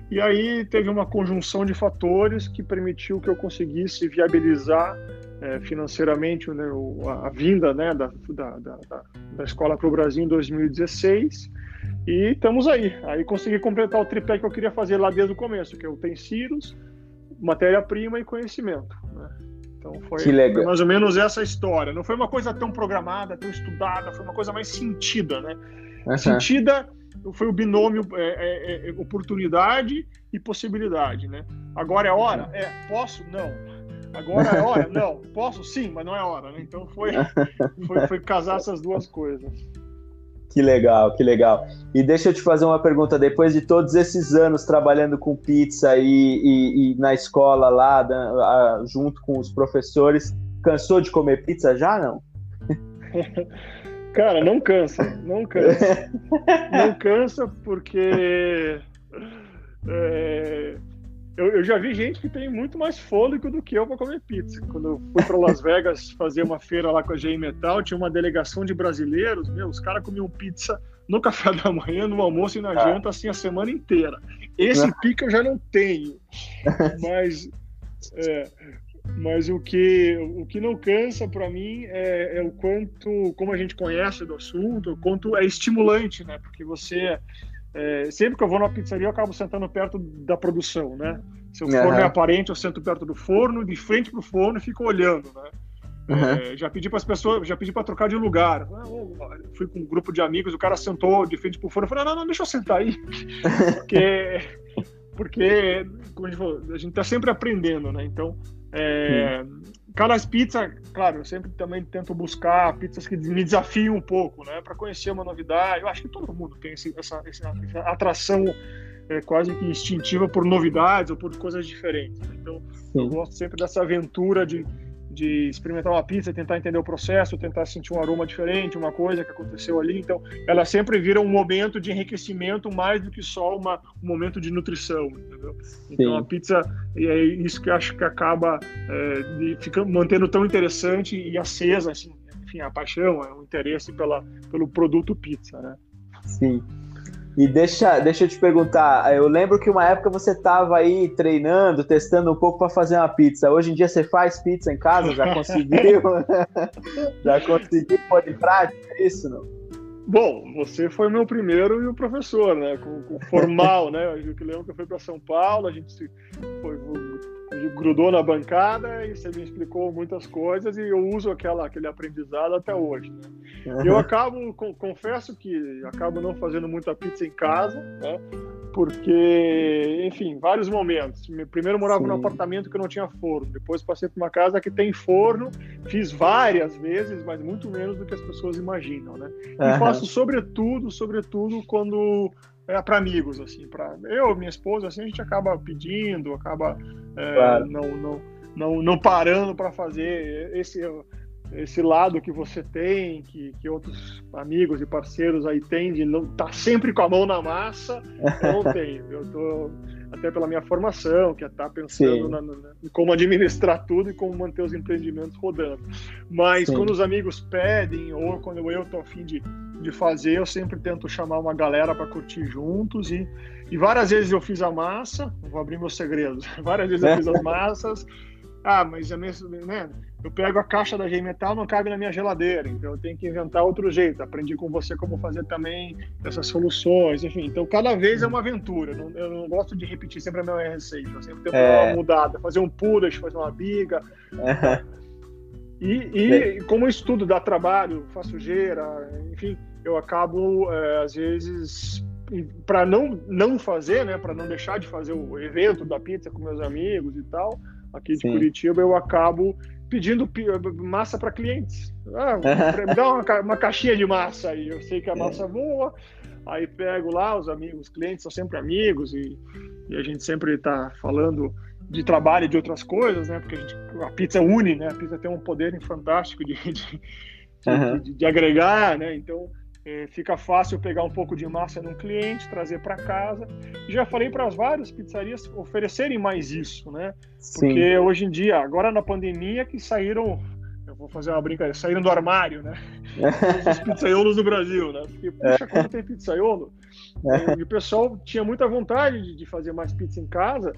e aí teve uma conjunção de fatores que permitiu que eu conseguisse viabilizar é, financeiramente né, a, a, vinda né, da, da, da, da escola para o Brasil em 2016. E estamos aí. Aí consegui completar o tripé que eu queria fazer lá desde o começo, que é utensílios, matéria-prima e conhecimento. Né? Então foi, foi, mais ou menos essa história. Não foi uma coisa tão programada, tão estudada, foi uma coisa mais sentida, né? Uhum. Sentida foi o binômio é, é, é, oportunidade e possibilidade, né? Agora é hora? É. Posso? Não. Agora é hora? [LAUGHS] Não. Posso? Sim, mas não é hora, né? Então foi, [LAUGHS] foi, foi casar essas duas coisas. Que legal, que legal. E deixa eu te fazer uma pergunta. Depois de todos esses anos trabalhando com pizza e, e, e na escola lá, da, junto com os professores, cansou de comer pizza já, não? [LAUGHS] Cara, não cansa, não cansa. [LAUGHS] não cansa porque é, eu, eu, já vi gente que tem muito mais fôlego do que eu para comer pizza. Quando eu fui para Las Vegas fazer uma feira lá com a GM Metal, tinha uma delegação de brasileiros, meu, os caras comiam pizza no café da manhã, no almoço e na ah. janta, assim, a semana inteira. Esse ah. pico eu já não tenho. Mas, é, mas o que, o que não cansa para mim é, é, o quanto, como a gente conhece do assunto, o quanto é estimulante, né? Porque você, é, sempre que eu vou numa pizzaria, eu acabo sentando perto da produção, né? Se o uhum. forno é aparente, eu sento perto do forno, de frente pro forno e fico olhando, né? Uhum. É, já pedi para as pessoas, já pedi para trocar de lugar. Ah, fui com um grupo de amigos, o cara sentou de frente pro forno, eu falei: não, não, deixa eu sentar aí, [LAUGHS] porque porque como a gente falou, a gente está sempre aprendendo, né? Então é, cada pizza, claro, eu sempre também tento buscar pizzas que me desafiam um pouco, né? Para conhecer uma novidade. Eu acho que todo mundo tem esse, essa, essa, atração é, quase que instintiva por novidades ou por coisas diferentes. Né? Então, Sim. eu gosto sempre dessa aventura de de experimentar uma pizza, tentar entender o processo, tentar sentir um aroma diferente, uma coisa que aconteceu ali. Então, ela sempre vira um momento de enriquecimento mais do que só uma, um momento de nutrição, entendeu? Então, a pizza é isso que acho que acaba é, de ficar mantendo tão interessante e acesa, assim, enfim, a paixão, o interesse pela, pelo produto pizza, né? Sim. E deixa, deixa eu te perguntar, eu lembro que uma época você estava aí treinando, testando um pouco para fazer uma pizza. Hoje em dia você faz pizza em casa? Já [LAUGHS] conseguiu? [LAUGHS] já conseguiu pôr em prática é isso, não? Bom, você foi meu primeiro e o professor, né? Com, com formal, né? Eu lembro que eu fui para São Paulo, a gente foi, grudou na bancada e você me explicou muitas coisas e eu uso aquela, aquele aprendizado até hoje. Né? Eu [LAUGHS] acabo, confesso que acabo não fazendo muita pizza em casa, né? porque, enfim, vários momentos. Primeiro morava Sim. num apartamento que não tinha forno, depois passei para uma casa que tem forno, fiz várias vezes, mas muito menos do que as pessoas imaginam, né? E faço sobretudo, sobretudo quando é, para amigos, assim, para eu, minha esposa, assim, a gente acaba pedindo, acaba é, claro. não, não, não, não parando para fazer esse esse lado que você tem, que, que outros amigos e parceiros aí têm, de não estar tá sempre com a mão na massa, eu não tenho. Eu tô até pela minha formação, que é estar tá pensando na, na, em como administrar tudo e como manter os empreendimentos rodando. Mas Sim. quando os amigos pedem, ou quando eu estou a fim de, de fazer, eu sempre tento chamar uma galera para curtir juntos e, e várias vezes eu fiz a massa, vou abrir meus segredos, [LAUGHS] várias vezes eu fiz as [LAUGHS] massas, ah, mas é mesmo, né? Eu pego a caixa da G-Metal, não cabe na minha geladeira, então eu tenho que inventar outro jeito. Aprendi com você como fazer também essas soluções, enfim. Então cada vez é uma aventura. Eu não, gosto de repetir sempre a mesma receita. Eu sempre tento é... uma mudada, fazer um pudas, fazer uma biga. [LAUGHS] E, e como estudo dá trabalho, faço sujeira, enfim, eu acabo é, às vezes para não não fazer, né, para não deixar de fazer o evento da pizza com meus amigos e tal aqui de Sim. Curitiba, eu acabo pedindo massa para clientes. Ah, [LAUGHS] me dá uma, uma, caixinha de massa aí, eu sei que a é. massa é boa. Aí pego lá, os amigos, os clientes são sempre amigos e, e a gente sempre está falando de trabalho e de outras coisas, né? Porque a, gente, a, pizza une, né? A pizza tem um poder fantástico de, de, de, uhum. de, de agregar, né? Então é, fica fácil pegar um pouco de massa num cliente, trazer para casa. Já falei para as várias pizzarias oferecerem mais isso, né? Porque Sim. hoje em dia, agora na pandemia, que saíram, eu vou fazer uma brincadeira, saíram do armário, né? [LAUGHS] Os pizzaiolos do Brasil, né? Porque, puxa, quando tem pizzaiolo, é. o pessoal tinha muita vontade de, de fazer mais pizza em casa,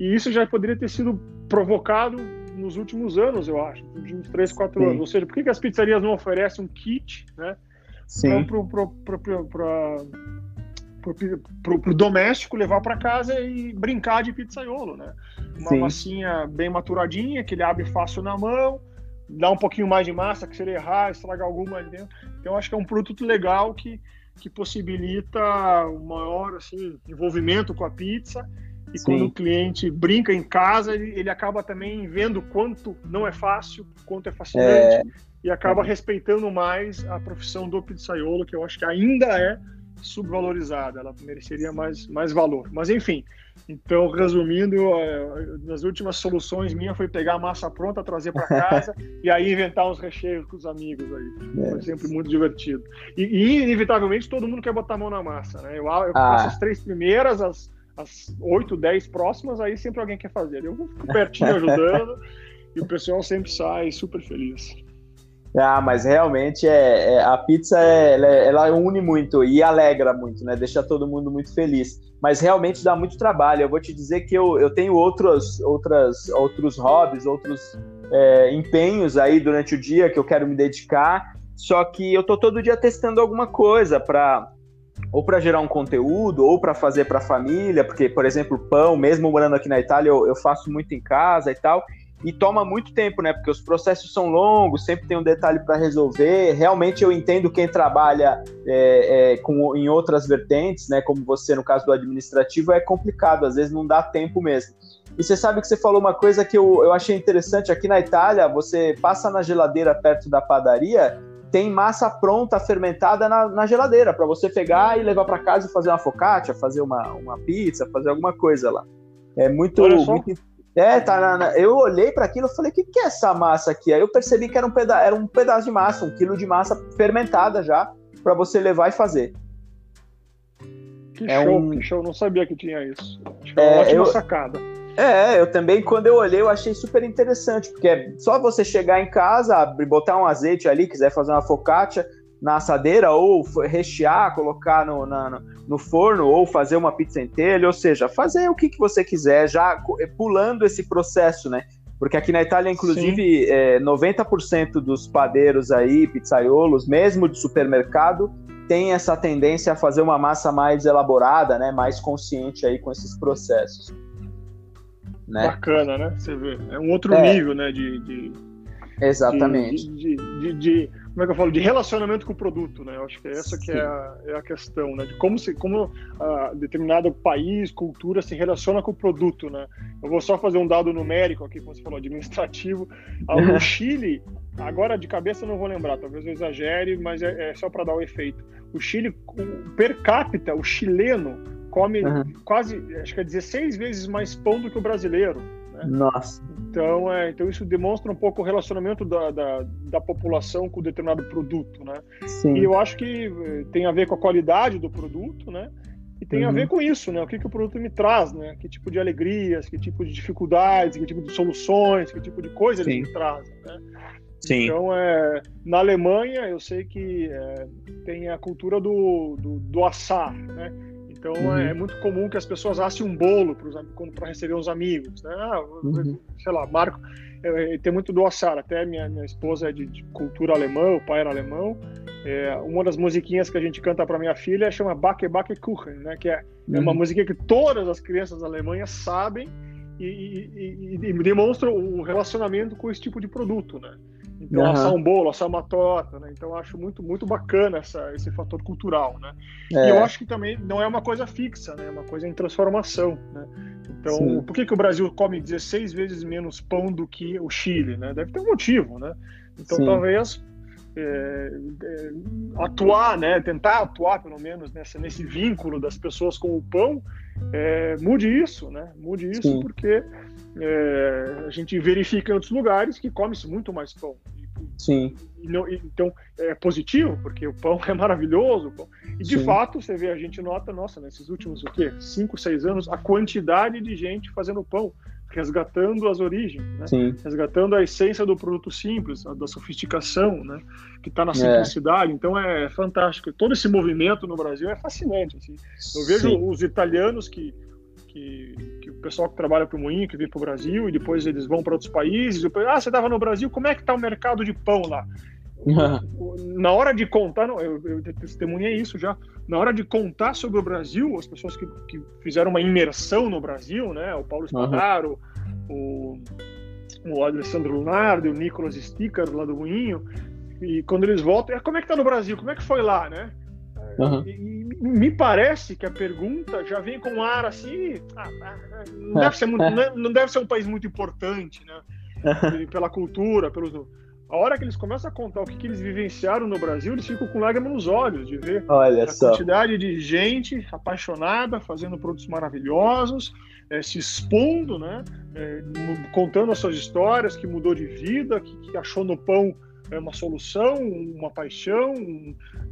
e isso já poderia ter sido provocado nos últimos anos, eu acho, nos últimos 3, 4 Sim. anos. Ou seja, por que, que as pizzarias não oferecem um kit, né? Para o doméstico levar para casa e brincar de pizzaiolo, né? Uma Sim. massinha bem maturadinha, que ele abre fácil na mão, dá um pouquinho mais de massa, que se ele errar, estragar alguma ali dentro. Então, acho que é um produto legal que, que possibilita um maior assim, envolvimento com a pizza. E Sim. quando o cliente brinca em casa, ele, ele acaba também vendo quanto não é fácil, quanto é fascinante. É e acaba respeitando mais a profissão do pizzaiolo, que eu acho que ainda é subvalorizada, ela mereceria mais, mais valor. Mas enfim, então resumindo, nas últimas soluções minha foi pegar a massa pronta, trazer para casa [LAUGHS] e aí inventar uns recheios com os amigos aí. É. Foi sempre muito divertido. E, e, inevitavelmente todo mundo quer botar a mão na massa, né? Eu, eu ah. faço as três primeiras, as, as 8, 10 próximas, aí sempre alguém quer fazer. Eu ficar pertinho [LAUGHS] ajudando e o pessoal sempre sai super feliz. Ah, mas realmente é, é a pizza é, ela, é, ela, une muito e alegra muito, né? Deixa todo mundo muito feliz. Mas realmente dá muito trabalho. Eu vou te dizer que eu, eu tenho outros, outras, outros hobbies, outros é, empenhos aí durante o dia que eu quero me dedicar. Só que eu tô todo dia testando alguma coisa para ou para gerar um conteúdo ou para fazer para a família, porque por exemplo pão, mesmo morando aqui na Itália, eu, eu faço muito em casa e tal e toma muito tempo, né? Porque os processos são longos, sempre tem um detalhe para resolver. Realmente eu entendo quem trabalha é, é, com, em outras vertentes, né? Como você no caso do administrativo, é complicado, às vezes não dá tempo mesmo. E você sabe que você falou uma coisa que eu, eu achei interessante. Aqui na Itália, você passa na geladeira perto da padaria, tem massa pronta, fermentada na, na geladeira, para você pegar e levar para casa e fazer uma focaccia, fazer uma, uma pizza, fazer alguma coisa lá. É muito, muito é, tá na, na, eu olhei para aquilo e falei, o que, que é essa massa aqui? Aí eu percebi que era um, peda era um pedaço de massa, um quilo de massa fermentada já, para você levar e fazer. Que é show, um... que show, não sabia que tinha isso. Acho que é uma é, ótima eu... sacada. É, eu também, quando eu olhei, eu achei super interessante, porque é só você chegar em casa, botar um azeite ali, quiser fazer uma focaccia, na assadeira ou rechear, colocar no, na, no forno ou fazer uma pizza inteira, ou seja, fazer o que, que você quiser, já eh, pulando esse processo, né? Porque aqui na Itália, inclusive, é, 90% dos padeiros aí, pizzaiolos, mesmo de supermercado, tem essa tendência a fazer uma massa mais elaborada, né? Mais consciente aí com esses processos. Né? Bacana, né? Você vê. É um outro é. nível, né? De, de Exatamente. De, de, de, como é que eu falo? De relacionamento com o produto, né? Eu acho que é essa que é a, é a, questão, né? De como, se, como a, determinado país, cultura se relaciona com o produto, né? Eu vou só fazer um dado numérico aqui, como você falou, administrativo. No [LAUGHS] Chile, agora de cabeça eu não vou lembrar, talvez eu exagere, mas é, é só para dar o efeito. O Chile, o, per capita, o chileno come uhum. quase, acho que é 16 vezes mais pão do que o brasileiro. Né? Nossa. Então, é, então isso demonstra um pouco o relacionamento da, da, da população com determinado produto, né? Sim. E eu acho que eh, tem a ver com a qualidade do produto, né? E tem uhum. a ver com isso, né? O que, que o produto me traz, né? Que tipo de alegrias, que tipo de dificuldades, que tipo de soluções, que tipo de coisa Sim. eles me trazem, né? Sim. Então, é, na Alemanha, eu sei que é, tem a cultura do, do, do assar, né? Então, uhum. é muito comum que as pessoas assem um bolo para receber os amigos, né? Ah, uhum. Sei lá, Marco, é, tem muito do assar. Até minha, minha esposa é de, de cultura alemã, o pai era alemão. É, uma das musiquinhas que a gente canta para minha filha chama Backe Backe Kuchen, né? Que é, uhum. é uma uhum. musiquinha que todas as crianças da Alemanha sabem e, e, e, e demonstram o relacionamento com esse tipo de produto, né? Então, uhum. assar um bolo, assar uma torta, né? Então, acho muito, muito bacana essa, esse fator cultural, né? É. E eu acho que também não é uma coisa fixa, né? É uma coisa em transformação, né? Então, Sim. por que, que o Brasil come 16 vezes menos pão do que o Chile, né? Deve ter um motivo, né? Então, Sim. talvez é, é, atuar, né? Tentar atuar, pelo menos, nessa, nesse vínculo das pessoas com o pão, é, mude isso, né? Mude isso Sim. porque é, a gente verifica em outros lugares que come-se muito mais pão. Sim. E não, então, é positivo, porque o pão é maravilhoso. E, de Sim. fato, você vê, a gente nota, nossa, nesses últimos, o quê? Cinco, seis anos, a quantidade de gente fazendo pão, resgatando as origens, né? Resgatando a essência do produto simples, da sofisticação, né? Que está na é. simplicidade. É. Então, é fantástico. Todo esse movimento no Brasil é fascinante, assim. Eu vejo Sim. os italianos que que, que, o pessoal que trabalha para o Moinho, que vem para o Brasil, e depois eles vão para outros países. Depois, ah, você estava no Brasil, como é que está o mercado de pão lá? Na hora de contar, não, eu, eu testemunhei isso já. Na hora de contar sobre o Brasil, as pessoas que, que fizeram uma imersão no Brasil, né? O Paulo Espadaro, uhum. o, o Alessandro Lunardi, o Nicolas Sticker lá do Moinho, e quando eles voltam, como é que tá no Brasil? Como é que foi lá, né? Uhum. E, me parece que a pergunta já vem com um ar assim. Ah, ah, ah não, deve ser muito, é, não deve ser um país muito importante, né? [LAUGHS] Pela cultura, pelo. A hora que eles começam a contar o que, que eles vivenciaram no Brasil, eles ficam com lágrimas nos olhos de ver Olha a só. quantidade de gente apaixonada, fazendo produtos maravilhosos, é, se expondo, né? É, contando as suas histórias, que mudou de vida, que, que achou no pão é uma solução, uma paixão,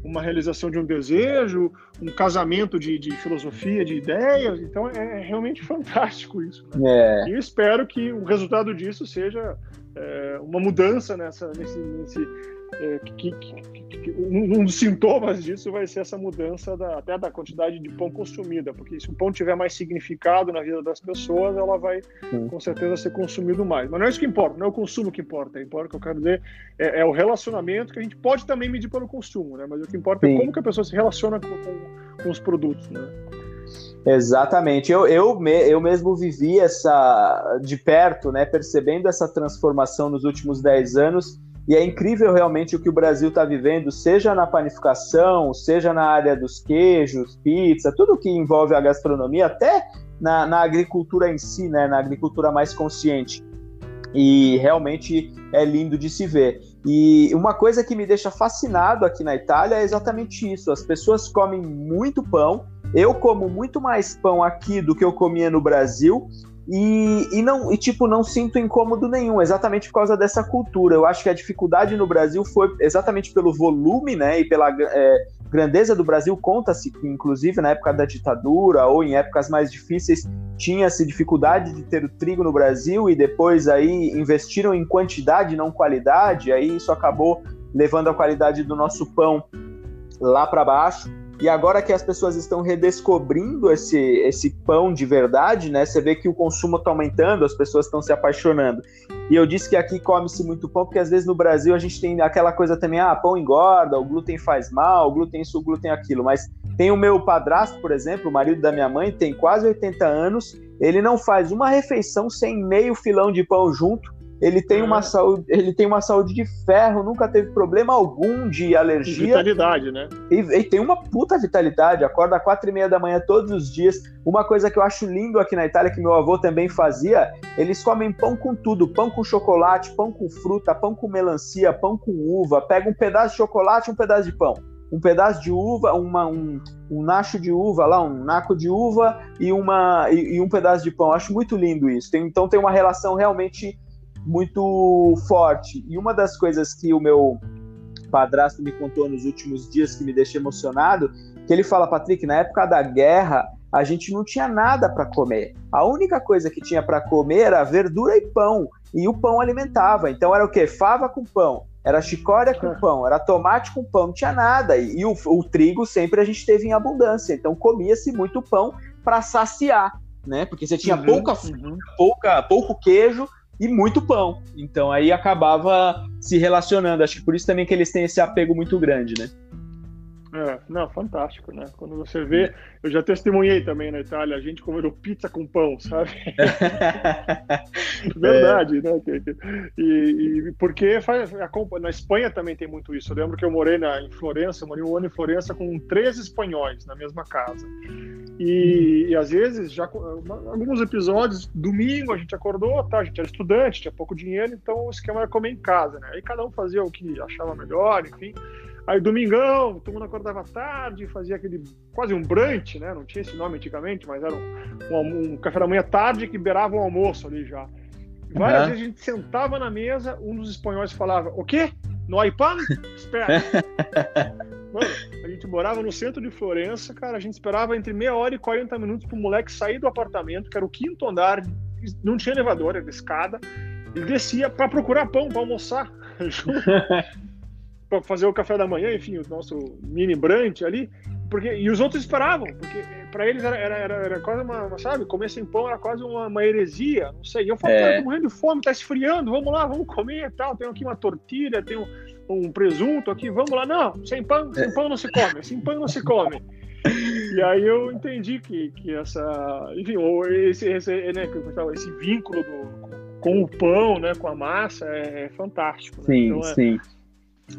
uma realização de um desejo, um casamento de, de filosofia, de ideias. Então é, é realmente [LAUGHS] fantástico isso. Né? É. E eu espero que o resultado disso seja é, uma mudança nessa, nesse, nesse é, que, que, que, um dos sintomas disso vai ser essa mudança da, até da quantidade de pão consumida, porque se o pão tiver mais significado na vida das pessoas, ela vai Sim. com certeza ser consumido mais. Mas não é isso que importa, não é o consumo que importa, importa o que eu quero dizer é, é, o relacionamento que a gente pode também medir pelo consumo, né? Mas o que importa é Sim. é como que a pessoa se relaciona com, com, com os produtos, né? Exatamente. Eu, eu, eu mesmo vivi essa de perto, né, percebendo essa transformação nos últimos 10 anos e é incrível realmente o que o Brasil está vivendo, seja na panificação, seja na área dos queijos, pizza, tudo que envolve a gastronomia, até na, na agricultura em si, né, na agricultura mais consciente. E realmente é lindo de se ver. E uma coisa que me deixa fascinado aqui na Itália é exatamente isso: as pessoas comem muito pão. Eu como muito mais pão aqui do que eu comia no Brasil, e, e, não, e tipo, não sinto incômodo nenhum, exatamente por causa dessa cultura. Eu acho que a dificuldade no Brasil foi exatamente pelo volume, né, e pela é, grandeza do Brasil. Conta-se que, inclusive, na época da ditadura ou em épocas mais difíceis, tinha-se dificuldade de ter o trigo no Brasil e depois aí investiram em quantidade, não qualidade. Aí isso acabou levando a qualidade do nosso pão lá para baixo. E agora que as pessoas estão redescobrindo esse, esse pão de verdade, né? Você vê que o consumo está aumentando, as pessoas estão se apaixonando. E eu disse que aqui come-se muito pão, porque às vezes no Brasil a gente tem aquela coisa também, ah, pão engorda, o glúten faz mal, o glúten isso, o glúten aquilo. Mas tem o meu padrasto, por exemplo, o marido da minha mãe, tem quase 80 anos, ele não faz uma refeição sem meio filão de pão junto ele tem, uma saúde, ele tem uma saúde de ferro, nunca teve problema algum de alergia. Vitalidade, né? E, e tem uma puta vitalidade, acorda às quatro e meia da manhã todos os dias. Uma coisa que eu acho lindo aqui na Itália, que meu avô também fazia, eles comem pão com tudo, pão com chocolate, pão com fruta, pão com melancia, pão com uva, pega um pedaço de chocolate um pedaço de pão um pedaço de uva, uma, um, um nacho de uva lá, um naco de uva e, uma, e, e um pedaço de pão. Acho muito lindo isso. Tem, então tem uma relação realmente muito forte. E uma das coisas que o meu padrasto me contou nos últimos dias que me deixa emocionado, que ele fala, Patrick, na época da guerra, a gente não tinha nada para comer. A única coisa que tinha para comer era verdura e pão, e o pão alimentava. Então era o quê? Fava com pão. Era chicória com pão, era tomate com pão, não tinha nada. E, e o, o, trigo sempre a gente teve em abundância. Então comia-se muito pão para saciar, né? Porque você tinha uhum, pouca, uhum. pouca, pouco queijo e muito pão. Então aí acabava se relacionando. Acho que por isso também que eles têm esse apego muito grande, né? É, não, fantástico, né? Quando você vê, eu já testemunhei também na Itália, a gente comendo pizza com pão, sabe? [LAUGHS] Verdade, é. né? E, e, porque faz, a, na Espanha também tem muito isso. Eu lembro que eu morei na, em Florença, morei um ano em Florença com três espanhóis na mesma casa. E, e às vezes, já alguns episódios, domingo a gente acordou, tá? A gente era estudante, tinha pouco dinheiro, então o esquema era comer em casa, né? Aí cada um fazia o que achava melhor, enfim. Aí domingão, todo mundo acordava tarde, fazia aquele quase um brunch, né? Não tinha esse nome antigamente, mas era um, um, um café da manhã tarde que beirava um almoço ali já. Várias uhum. vezes a gente sentava na mesa, um dos espanhóis falava: O quê? No iPad? Espera. [LAUGHS] Mano, a gente morava no centro de Florença, cara. A gente esperava entre meia hora e 40 minutos pro moleque sair do apartamento, que era o quinto andar, não tinha elevador, era escada. Ele descia para procurar pão para almoçar. [LAUGHS] [LAUGHS] para fazer o café da manhã, enfim, o nosso mini brunch ali, porque e os outros esperavam, porque para eles era, era, era, era, quase uma, sabe, comer sem pão era quase uma, uma heresia, não sei. E eu falei, é. tô morrendo de fome, tá esfriando, vamos lá, vamos comer e tal. Tem aqui uma tortilha, tem um, um presunto aqui, vamos lá. Não, sem pão, sem pão não se come, sem pão não se come. E aí eu entendi que, que essa, enfim, esse, esse, né, esse vínculo do, com o pão, né, com a massa é, é fantástico. Né? Sim, então, é, sim.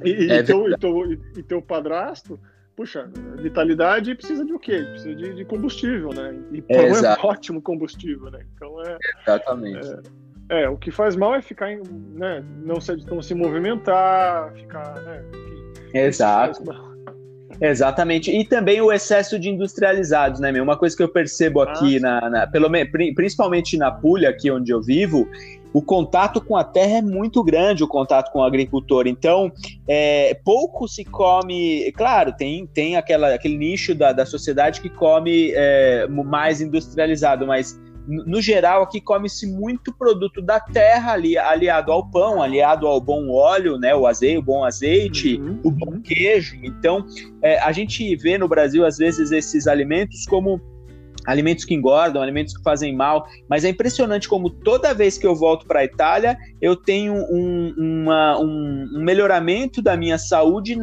E, é e, teu, e, teu, e teu padrasto, puxa, vitalidade precisa de o quê? Precisa de, de combustível, né? E pão é, é ótimo combustível, né? Então é. Exatamente. É, é, o que faz mal é ficar, em, né? Não se, não se movimentar, ficar, né? Exato. Exatamente. E também o excesso de industrializados, né, meu? Uma coisa que eu percebo aqui, ah, na, na, pelo, principalmente na Puglia, aqui onde eu vivo, o contato com a terra é muito grande, o contato com o agricultor. Então, é, pouco se come. Claro, tem, tem aquela, aquele nicho da, da sociedade que come é, mais industrializado, mas no geral, aqui come-se muito produto da terra ali, aliado ao pão, aliado ao bom óleo, né? O azeite, o bom azeite, uhum, o bom queijo. Então, é, a gente vê no Brasil, às vezes, esses alimentos como alimentos que engordam, alimentos que fazem mal, mas é impressionante como toda vez que eu volto para a Itália, eu tenho um, uma, um, um, melhoramento da minha saúde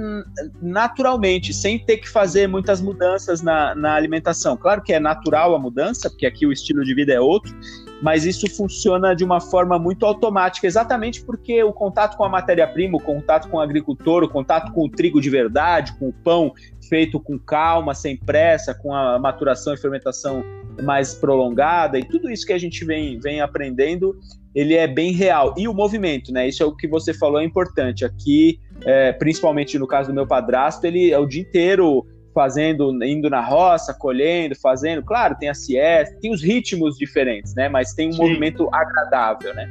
naturalmente, sem ter que fazer muitas mudanças na, na alimentação. Claro que é natural a mudança, porque aqui o estilo de vida é outro, mas isso funciona de uma forma muito automática, exatamente porque o contato com a matéria-prima, o contato com o agricultor, o contato com o trigo de verdade, com o pão feito com calma, sem pressa, com a maturação e fermentação mais prolongada, e tudo isso que a gente vem, vem aprendendo, ele é bem real. E o movimento, né? Isso é o que você falou, é importante. Aqui, é, principalmente no caso do meu padrasto, ele é o dia inteiro fazendo, indo na roça, colhendo, fazendo. Claro, tem a siesta, tem os ritmos diferentes, né? Mas tem um Sim. movimento agradável, né?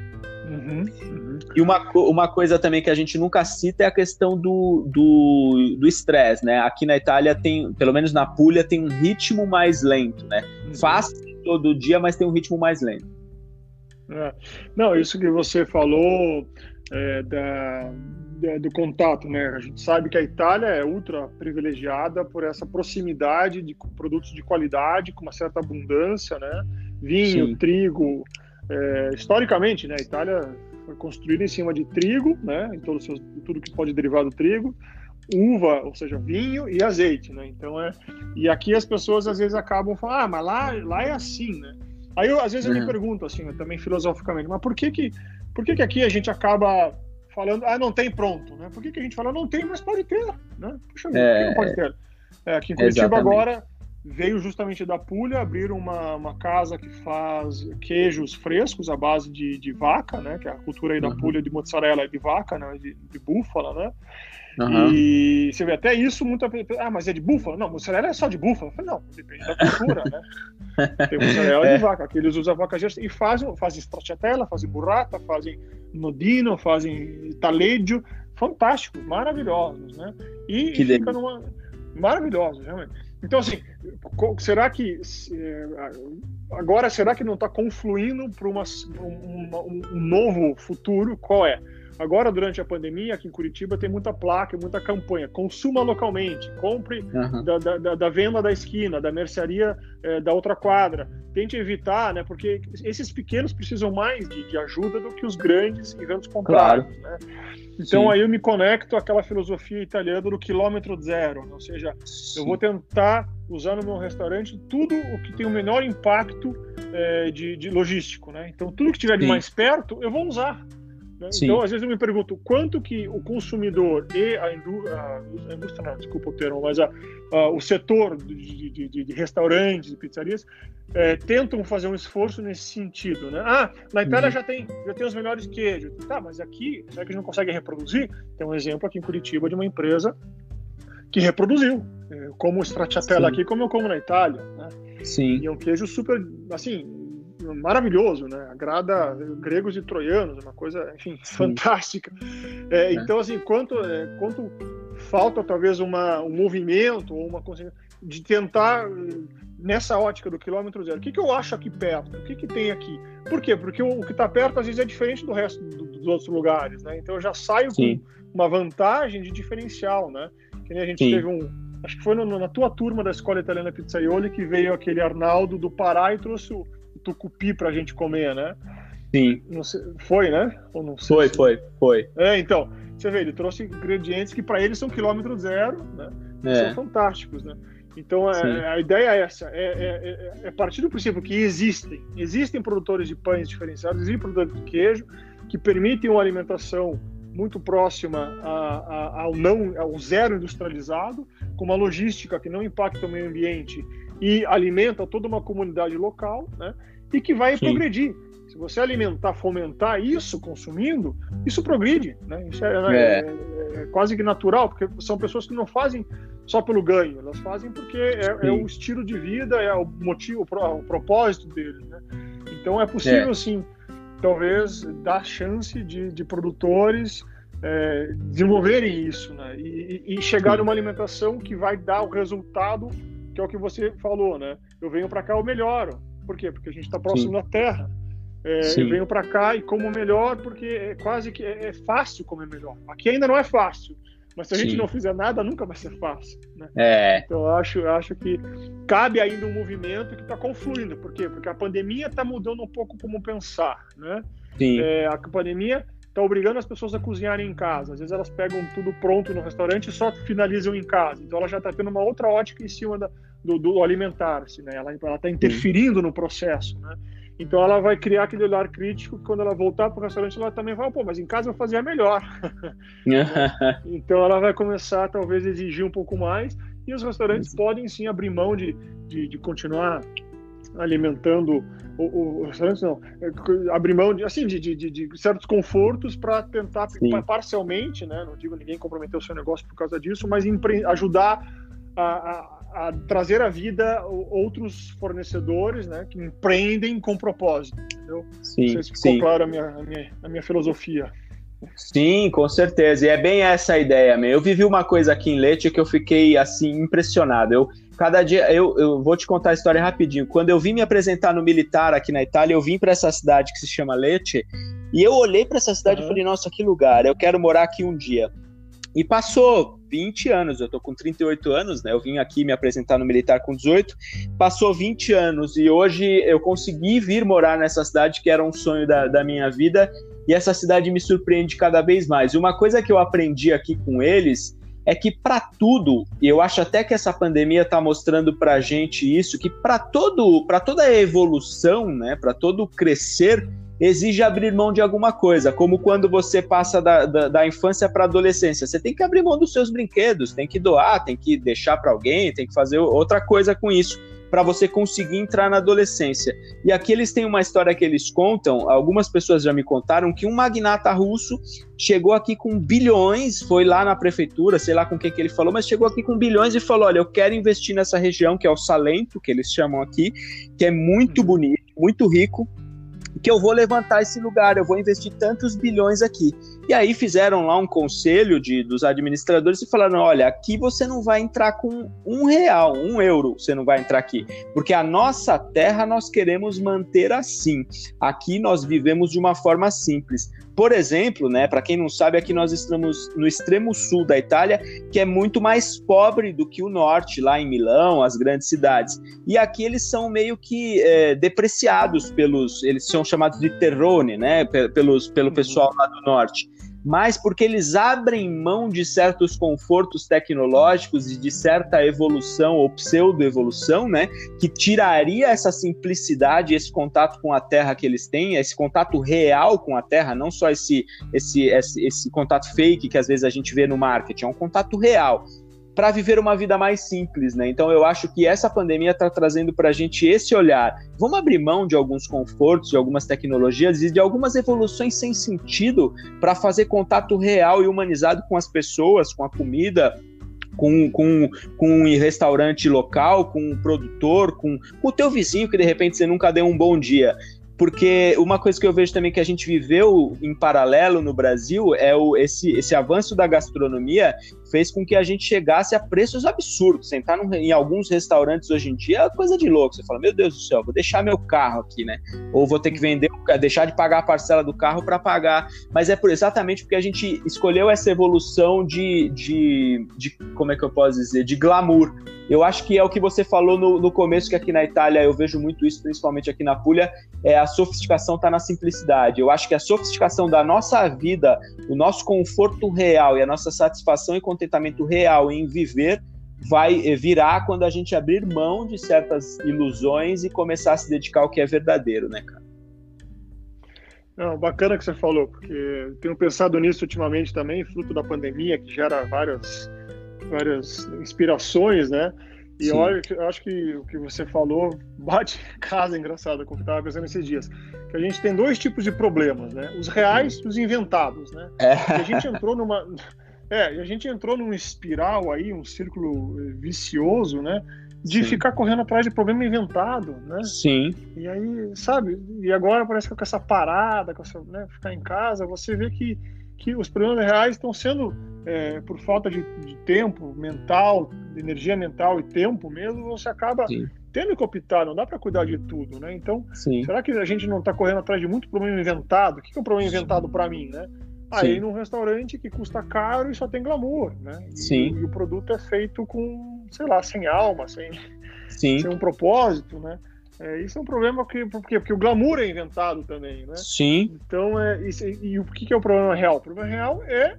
Uhum, uhum. E uma, uma coisa também que a gente nunca cita é a questão do estresse, do, do né? Aqui na Itália tem, pelo menos na Puglia, tem um ritmo mais lento, né? Uhum. Faz todo dia, mas tem um ritmo mais lento. É. Não, isso que você falou é, da, do contato, né? A gente sabe que a Itália é ultra privilegiada por essa proximidade de produtos de qualidade, com uma certa abundância, né? Vinho, Sim. trigo. É, historicamente, né? A Itália foi construída em cima de trigo, né? Em todos seus, tudo que pode derivar do trigo, uva, ou seja, vinho e azeite, né? Então é. E aqui as pessoas às vezes acabam falando, ah, mas lá, lá é assim, né? Aí eu, às vezes eu me uhum. pergunto assim, também filosoficamente, mas por que que, por que que aqui a gente acaba falando, ah, não tem pronto, né? Por que, que a gente fala, não tem, mas pode ter, né? Puxa, é, não pode ter? É, aqui em Curitiba exatamente. agora, veio justamente da Puglia, abriram uma, uma casa que faz queijos frescos à base de, de vaca, né? Que é a cultura aí da uhum. Puglia de mozzarella é de vaca, né? De, de búfala, né? Uhum. E você vê até isso, muita ah, mas é de búfala? Não, mozzarella é só de búfala. Falei, não, depende da cultura, né? [LAUGHS] Tem mozzarella é. de vaca, que eles usam vaca e fazem, fazem stracciatella, fazem burrata, fazem nodino, fazem taleggio, fantásticos, maravilhosos, né? E, que fica numa maravilhosos, realmente. Então, assim, será que é, agora será que não está confluindo para um, um, novo futuro? Qual é? Agora, durante a pandemia, aqui em Curitiba, tem muita placa, muita campanha. Consuma localmente, compre uhum. da, da, da, venda da esquina, da mercearia é, da outra quadra. Tente evitar, né? Porque esses pequenos precisam mais de, de ajuda do que os grandes e grandes comprados, claro. né? Então Sim. aí eu me conecto àquela filosofia italiana do quilômetro zero, ou seja, Sim. eu vou tentar usar no meu restaurante tudo o que tem o menor impacto é, de, de, logístico, né? Então tudo que tiver de mais perto eu vou usar. Né? Então às vezes eu me pergunto quanto que o consumidor e a, indú a indústria, não, desculpa o termo, mas a, a, o setor de, de, de restaurantes e pizzarias é, tentam fazer um esforço nesse sentido, né? Ah, na Itália uhum. já tem já tem os melhores queijos, tá? Mas aqui será que a gente não consegue reproduzir? Tem um exemplo aqui em Curitiba de uma empresa que reproduziu, é, como o stracciatella aqui, como eu como na Itália, né? Sim. E é um queijo super, assim, maravilhoso, né? Agrada gregos e troianos, uma coisa, enfim, Sim. fantástica. É, é. Então, assim, quanto, é, quanto falta talvez uma, um movimento ou uma de tentar nessa ótica do quilômetro zero, o que, que eu acho aqui perto? O que, que tem aqui? Por quê? Porque o, o que está perto às vezes é diferente do resto do, dos outros lugares, né? Então eu já saio Sim. com uma vantagem de diferencial, né? Que nem a gente Sim. teve um. Acho que foi no, na tua turma da Escola Italiana Pizzaioli que veio aquele Arnaldo do Pará e trouxe o tucupi para a gente comer, né? Sim. Sei, foi, né? Ou não foi, se... foi, foi. É, então, você vê, ele trouxe ingredientes que para eles são quilômetro zero, né? É. São fantásticos, né? Então é, a ideia é essa, é, é, é, é, partir do princípio que existem, existem produtores de pães diferenciados, existem produtores de queijo que permitem uma alimentação muito próxima a, a, ao não, ao zero industrializado, com uma logística que não impacta o meio ambiente e alimenta toda uma comunidade local, né? E que vai Sim. progredir. Se você alimentar, fomentar isso consumindo, isso progride, né? Isso é, é. é, é quase que natural, porque são pessoas que não fazem só pelo ganho, elas fazem porque é, é o estilo de vida, é o motivo, o propósito deles, né? Então é possível, é. sim, talvez dar chance de, de produtores é, desenvolverem isso, né? E, e chegar numa alimentação que vai dar o resultado que é o que você falou, né? Eu venho para cá, eu melhoro. Por quê? Porque a gente está próximo sim. da terra. É, eu venho para cá e como melhor porque é quase que é, é fácil comer melhor. Aqui ainda não é fácil, mas se a Sim. gente não fizer nada, nunca vai ser fácil. Né? É. Então eu acho, eu acho que cabe ainda um movimento que está confluindo. Por quê? Porque a pandemia está mudando um pouco como pensar. Né? Sim. É, a pandemia está obrigando as pessoas a cozinharem em casa. Às vezes elas pegam tudo pronto no restaurante e só finalizam em casa. Então ela já está tendo uma outra ótica em cima da, do, do alimentar-se. Né? Ela está interferindo Sim. no processo. Né? Então ela vai criar aquele olhar crítico que quando ela voltar para o restaurante ela também vai, pô, mas em casa eu fazia melhor. [LAUGHS] então ela vai começar talvez a exigir um pouco mais e os restaurantes podem sim abrir mão de, de, de continuar alimentando o, o restaurante não é, abrir mão de assim de, de, de certos confortos para tentar parcialmente né não digo ninguém comprometer o seu negócio por causa disso mas ajudar a, a a trazer à vida outros fornecedores né, que empreendem com propósito. Entendeu? Sim, Não sei se ficou sim. claro a minha, a, minha, a minha filosofia. Sim, com certeza. E é bem essa a ideia, meu. Eu vivi uma coisa aqui em Leite que eu fiquei assim impressionado. Eu cada dia eu, eu vou te contar a história rapidinho. Quando eu vim me apresentar no militar aqui na Itália, eu vim para essa cidade que se chama Lecce e eu olhei para essa cidade uhum. e falei: "Nossa, que lugar! Eu quero morar aqui um dia". E passou 20 anos, eu tô com 38 anos, né? Eu vim aqui me apresentar no militar com 18, passou 20 anos e hoje eu consegui vir morar nessa cidade que era um sonho da, da minha vida e essa cidade me surpreende cada vez mais. E uma coisa que eu aprendi aqui com eles é que para tudo, e eu acho até que essa pandemia está mostrando para gente isso, que para todo, para toda a evolução, né, para todo crescer, exige abrir mão de alguma coisa, como quando você passa da, da, da infância para a adolescência. Você tem que abrir mão dos seus brinquedos, tem que doar, tem que deixar para alguém, tem que fazer outra coisa com isso para você conseguir entrar na adolescência. E aqui eles têm uma história que eles contam, algumas pessoas já me contaram, que um magnata russo chegou aqui com bilhões, foi lá na prefeitura, sei lá com o que, que ele falou, mas chegou aqui com bilhões e falou: olha, eu quero investir nessa região que é o Salento, que eles chamam aqui, que é muito uhum. bonito, muito rico, que eu vou levantar esse lugar, eu vou investir tantos bilhões aqui. E aí fizeram lá um conselho de, dos administradores e falaram: olha, aqui você não vai entrar com um real, um euro, você não vai entrar aqui, porque a nossa terra nós queremos manter assim. Aqui nós vivemos de uma forma simples. Por exemplo, né, para quem não sabe, aqui nós estamos no extremo sul da Itália, que é muito mais pobre do que o norte, lá em Milão, as grandes cidades. E aqui eles são meio que é, depreciados pelos, eles são chamados de terrone, né, pelos, pelo uhum. pessoal lá do norte mas porque eles abrem mão de certos confortos tecnológicos e de certa evolução ou pseudo-evolução, né, que tiraria essa simplicidade, esse contato com a Terra que eles têm, esse contato real com a Terra, não só esse, esse, esse, esse contato fake que às vezes a gente vê no marketing, é um contato real para viver uma vida mais simples, né? Então eu acho que essa pandemia está trazendo para a gente esse olhar. Vamos abrir mão de alguns confortos, de algumas tecnologias e de algumas evoluções sem sentido para fazer contato real e humanizado com as pessoas, com a comida, com, com, com um restaurante local, com um produtor, com, com o teu vizinho que de repente você nunca deu um bom dia porque uma coisa que eu vejo também que a gente viveu em paralelo no Brasil é o, esse, esse avanço da gastronomia fez com que a gente chegasse a preços absurdos. Sentar num, em alguns restaurantes hoje em dia é coisa de louco. Você fala, meu Deus do céu, vou deixar meu carro aqui, né? Ou vou ter que vender, deixar de pagar a parcela do carro para pagar. Mas é por, exatamente porque a gente escolheu essa evolução de, de, de, como é que eu posso dizer, de glamour. Eu acho que é o que você falou no, no começo, que aqui na Itália eu vejo muito isso, principalmente aqui na Puglia, é a sofisticação está na simplicidade. Eu acho que a sofisticação da nossa vida, o nosso conforto real e a nossa satisfação e contentamento real em viver vai eh, virar quando a gente abrir mão de certas ilusões e começar a se dedicar ao que é verdadeiro, né, cara? Não, bacana que você falou, porque tenho pensado nisso ultimamente também, fruto da pandemia, que gera várias, várias inspirações, né? E Sim. olha, eu acho que o que você falou bate casa engraçada com o que eu estava pensando esses dias. Que a gente tem dois tipos de problemas, né? Os reais e os inventados, né? É. a gente entrou numa é, a gente entrou num espiral aí, um círculo vicioso, né? De Sim. ficar correndo atrás de problema inventado, né? Sim. E aí, sabe? E agora parece que com essa parada, com essa, né, ficar em casa, você vê que, que os problemas reais estão sendo, é, por falta de, de, tempo mental, energia mental e tempo mesmo, você acaba Sim. tendo que optar, não dá para cuidar de tudo, né? Então, Sim. será que a gente não está correndo atrás de muito problema inventado? O que é um problema inventado para mim, né? Aí num restaurante que custa caro e só tem glamour, né? E, Sim. e o produto é feito com, sei lá, sem alma, sem, Sim. sem um propósito, né? É, isso é um problema que, porque, porque o glamour é inventado também, né? Sim. Então, é, isso, e o que, que é o problema real? O problema real é,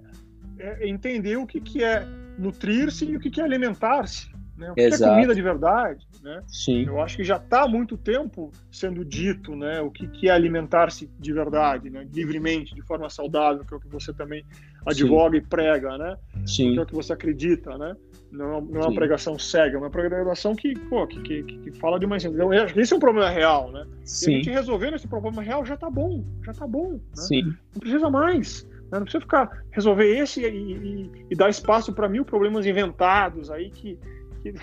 é entender o que, que é nutrir-se e o que, que é alimentar-se. Né? O que é comida de verdade? Né? Sim. Eu acho que já está há muito tempo sendo dito né, o que, que é alimentar-se de verdade, né? livremente, de forma saudável, que é o que você também advoga Sim. e prega, né? Sim. que é o que você acredita. Né? Não, não é uma pregação cega, é uma pregação que, pô, que, que, que fala de uma. Então, esse é um problema real. Né? Sim. E a gente resolvendo esse problema real já está bom, já está bom. Né? Sim. Não precisa mais. Né? Não precisa ficar resolver esse e, e, e dar espaço para mil problemas inventados aí que que,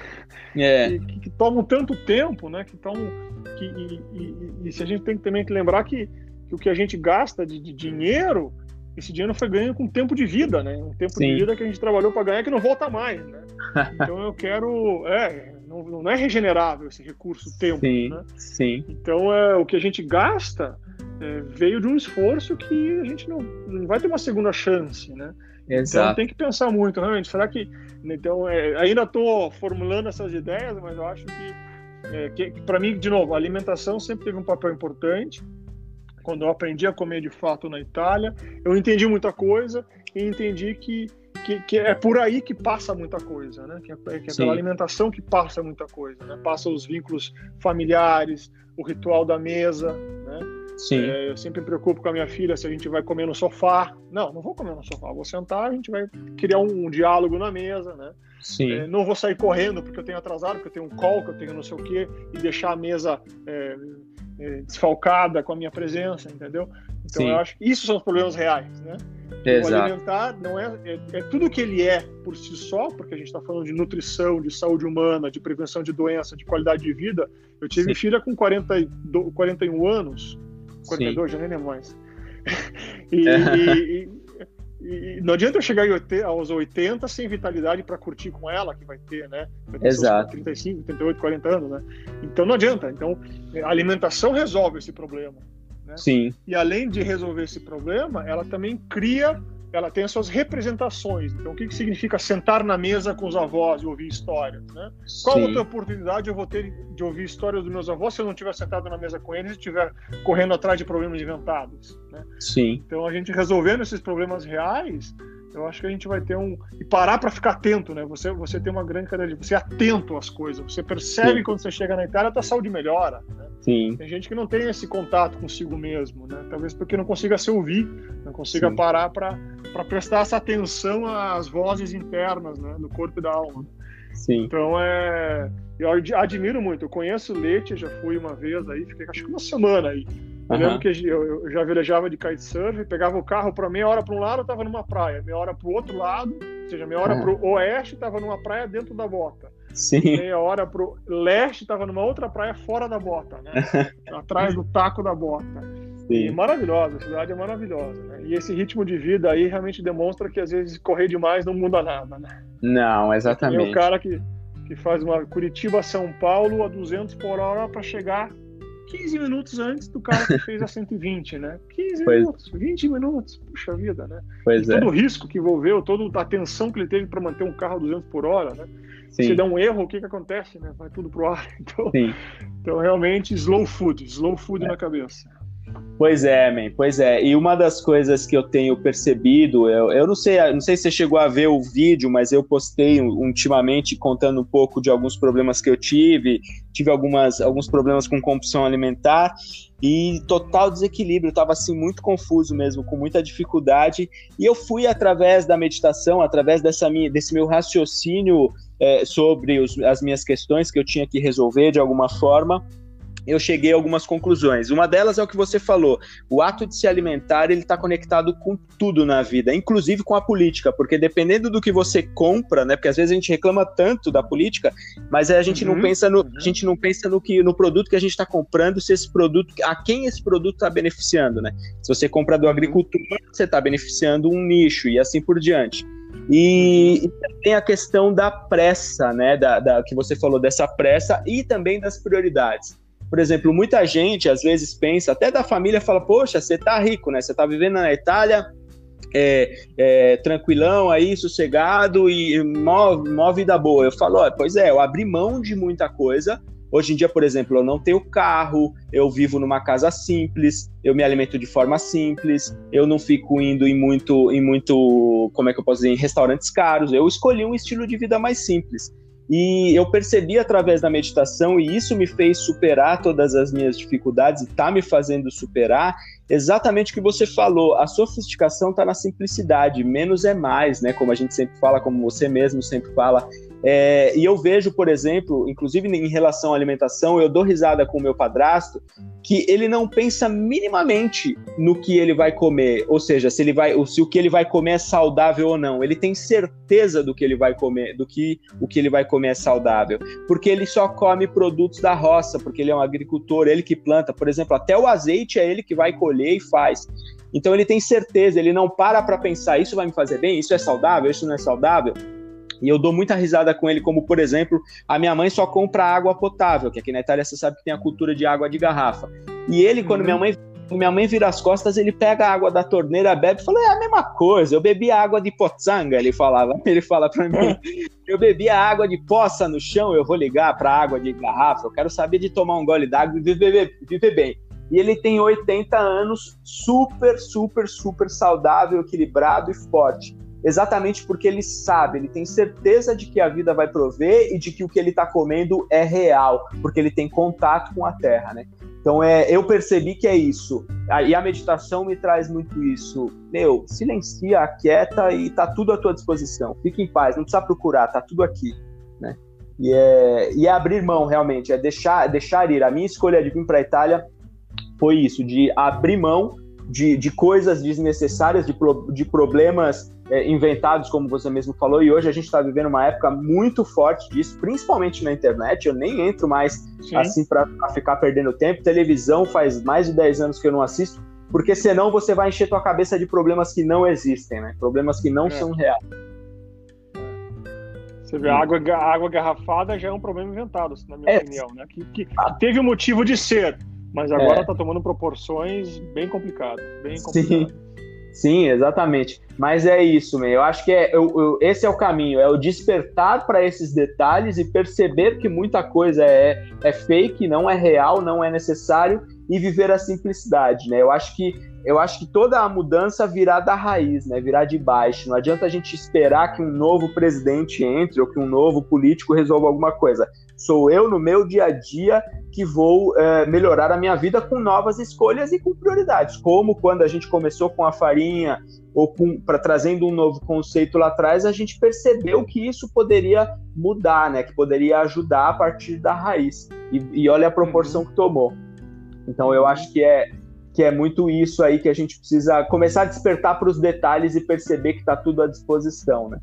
é. que, que, tomam tanto tempo, né? Que tomam, que, e, e, e, se a gente tem também que lembrar que, que o que a gente gasta de, de, dinheiro, esse dinheiro foi ganho com tempo de vida, né? Um tempo Sim. de vida que a gente trabalhou para ganhar que não volta mais, né? [LAUGHS] Então eu quero, é, não, não é regenerável esse recurso tempo, Sim. né? Sim. Então é o que a gente gasta é, veio de um esforço que a gente não, não vai ter uma segunda chance, né? Exato. Então tem que pensar muito, realmente. Será que. Então, é, ainda estou formulando essas ideias, mas eu acho que, é, que, que para mim, de novo, a alimentação sempre teve um papel importante. Quando eu aprendi a comer de fato na Itália, eu entendi muita coisa e entendi que, que, que é por aí que passa muita coisa, né? Que é, que é pela alimentação que passa muita coisa, né? Passa os vínculos familiares, o ritual da mesa, né? Sim. É, eu sempre me preocupo com a minha filha se a gente vai comer no sofá. Não, não vou comer no sofá. Vou sentar, a gente vai criar um, um diálogo na mesa, né? Sim. É, não vou sair correndo porque eu tenho atrasado, porque eu tenho um call, que eu tenho não sei o quê, e deixar a mesa é, é, desfalcada com a minha presença, entendeu? Então Sim. eu acho que isso são os problemas reais, né? O Exato. alimentar não é, é, é tudo que ele é por si só, porque a gente está falando de nutrição, de saúde humana, de prevenção de doença, de qualidade de vida. Eu tive Sim. filha com 42, 41 anos, 42, já nem lembro mais. [LAUGHS] E, e- e- e não adianta eu chegar aos 80 sem vitalidade para curtir com ela, que vai ter, né? Vai ter Exato. 35, 38, 40 anos, né? Então não adianta. Então a alimentação resolve esse problema. Sim. E além de resolver esse problema, ela também cria, ela tem as suas representações. Então, o que, que significa sentar na mesa com os avós e ouvir histórias? Né? Qual Sim. outra oportunidade eu vou ter de ouvir histórias dos meus avós se eu não estiver sentado na mesa com eles e estiver correndo atrás de problemas inventados? Né? Sim. Então, a gente resolvendo esses problemas reais, eu acho que a gente vai ter um. E parar para ficar atento, né? Você, você tem uma grande cadeia de. Você é atento às coisas. Você percebe Sim. quando você chega na Itália, a tua saúde melhora. Né? Sim. Tem gente que não tem esse contato consigo mesmo, né? Talvez porque não consiga se ouvir, não consiga Sim. parar para prestar essa atenção às vozes internas, né? Do corpo e da alma. Sim. Então é, eu ad- admiro muito. Eu conheço o Leite, já fui uma vez aí, fiquei acho que uma semana aí. Eu lembro que eu, eu já velejava de kitesurf, pegava o carro para meia hora para um lado, estava numa praia, meia hora para o outro lado, ou seja, meia hora Ah. para o oeste, estava numa praia dentro da bota Sim. meia hora pro leste, estava numa outra praia fora da bota, né? [LAUGHS] Atrás do taco da bota. E maravilhosa, a cidade é maravilhosa. Né? E esse ritmo de vida aí realmente demonstra que às vezes correr demais não muda nada, né? Não, Tem o exatamente. cara que, que faz uma Curitiba São Paulo a 200 por hora para chegar 15 minutos antes do cara que fez a [LAUGHS] 120, né? 15 Pois. minutos, 20 minutos, puxa vida, né? Pois E é. todo o risco que envolveu, toda a tensão que ele teve para manter um carro a 200 por hora, né? Se Sim. der um erro, o que que acontece, né? Vai tudo pro ar. [LAUGHS] Então, Sim. então realmente, slow food, slow food na cabeça. Pois é, man, pois é. E uma das coisas que eu tenho percebido, eu, eu não sei, não sei se você chegou a ver o vídeo, mas eu postei ultimamente contando um pouco de alguns problemas que eu tive, tive algumas, alguns problemas com compulsão alimentar e total desequilíbrio, eu tava assim muito confuso mesmo, com muita dificuldade, e eu fui através da meditação, através dessa minha, desse meu raciocínio eh, sobre os- as minhas questões que eu tinha que resolver de alguma forma, eu cheguei a algumas conclusões. Uma delas é o que você falou. O ato de se alimentar, ele está conectado com tudo na vida, inclusive com a política, porque dependendo do que você compra, né? Porque às vezes a gente reclama tanto da política, mas a gente Uhum, não pensa no, uhum. a gente não pensa no que no produto que a gente está comprando, se esse produto, a quem esse produto está beneficiando, né? Se você compra do Uhum. agricultor, você está beneficiando um nicho e assim por diante. E, e tem a questão da pressa, né? Da, da- que você falou dessa pressa e também das prioridades. Por exemplo, muita gente às vezes pensa, até da família, fala: Poxa, você tá rico, né? Você tá vivendo na Itália, é, é, tranquilão aí, sossegado e mó, mó vida boa. Eu falo: "Ó, Pois é, eu abri mão de muita coisa. Hoje em dia, por exemplo, eu não tenho carro, eu vivo numa casa simples, eu me alimento de forma simples, eu não fico indo em muito, em muito, como é que eu posso dizer, em restaurantes caros. Eu escolhi um estilo de vida mais simples. E eu percebi através da meditação, e isso me fez superar todas as minhas dificuldades, e está me fazendo superar, exatamente o que você falou. A sofisticação está na simplicidade, menos é mais, né? Como a gente sempre fala, como você mesmo sempre fala. É, e eu vejo, por exemplo, inclusive em relação à alimentação, eu dou risada com o meu padrasto, que ele não pensa minimamente no que ele vai comer, ou seja, se ele vai, se o que ele vai comer é saudável ou não. Ele tem certeza do que ele vai comer, do que o que ele vai comer é saudável, porque ele só come produtos da roça, porque ele é um agricultor, ele que planta, por exemplo, até o azeite é ele que vai colher e faz. Então ele tem certeza, ele não para para pensar, isso vai me fazer bem, isso é saudável, isso não é saudável. E eu dou muita risada com ele, como por exemplo, a minha mãe só compra água potável, que aqui na Itália você sabe que tem a cultura de água de garrafa. E ele, quando Uhum. minha mãe minha mãe vira as costas, ele pega a água da torneira, bebe e fala: é a mesma coisa, eu bebi água de poçanga, ele falava. [LAUGHS] Ele fala pra mim: eu bebi a água de poça no chão, eu vou ligar pra água de garrafa, eu quero saber de tomar um gole d'água e viver, viver bem. E ele tem 80 anos, super, super, super saudável, equilibrado e forte exatamente porque ele sabe, ele tem certeza de que a vida vai prover e de que o que ele está comendo é real, porque ele tem contato com a terra, né? Então é, eu percebi que é isso. E a meditação me traz muito isso. Meu, silencia, aquieta e tá tudo à tua disposição. Fique em paz, não precisa procurar, tá tudo aqui, né? E é, e é abrir mão realmente, é deixar, deixar ir. A minha escolha de vir para a Itália foi isso, de abrir mão de, de coisas desnecessárias, de, pro, de problemas é, inventados, como você mesmo falou, e hoje a gente está vivendo uma época muito forte disso, principalmente na internet. Eu nem entro mais Sim. assim para ficar perdendo tempo. Televisão faz mais de 10 anos que eu não assisto, porque senão você vai encher tua cabeça de problemas que não existem, né? Problemas que não é. são reais. Você vê, a água, a água garrafada já é um problema inventado, na minha é. opinião, né? Que, que, que teve um motivo de ser, mas agora está é. tomando proporções bem complicadas, bem complicadas. Sim. Sim, exatamente. Mas é isso, meu. Eu acho que é, eu, eu, esse é o caminho, é o despertar para esses detalhes e perceber que muita coisa é, é fake, não é real, não é necessário e viver a simplicidade, né? Eu acho que eu acho que toda a mudança virá da raiz, né? Virá de baixo. Não adianta a gente esperar que um novo presidente entre ou que um novo político resolva alguma coisa. Sou eu no meu dia a dia que vou é, melhorar a minha vida com novas escolhas e com prioridades, como quando a gente começou com a farinha ou para trazendo um novo conceito lá atrás, a gente percebeu que isso poderia mudar, né? Que poderia ajudar a partir da raiz. E, e olha a proporção uhum. que tomou. Então eu acho que é que é muito isso aí que a gente precisa começar a despertar para os detalhes e perceber que está tudo à disposição, né?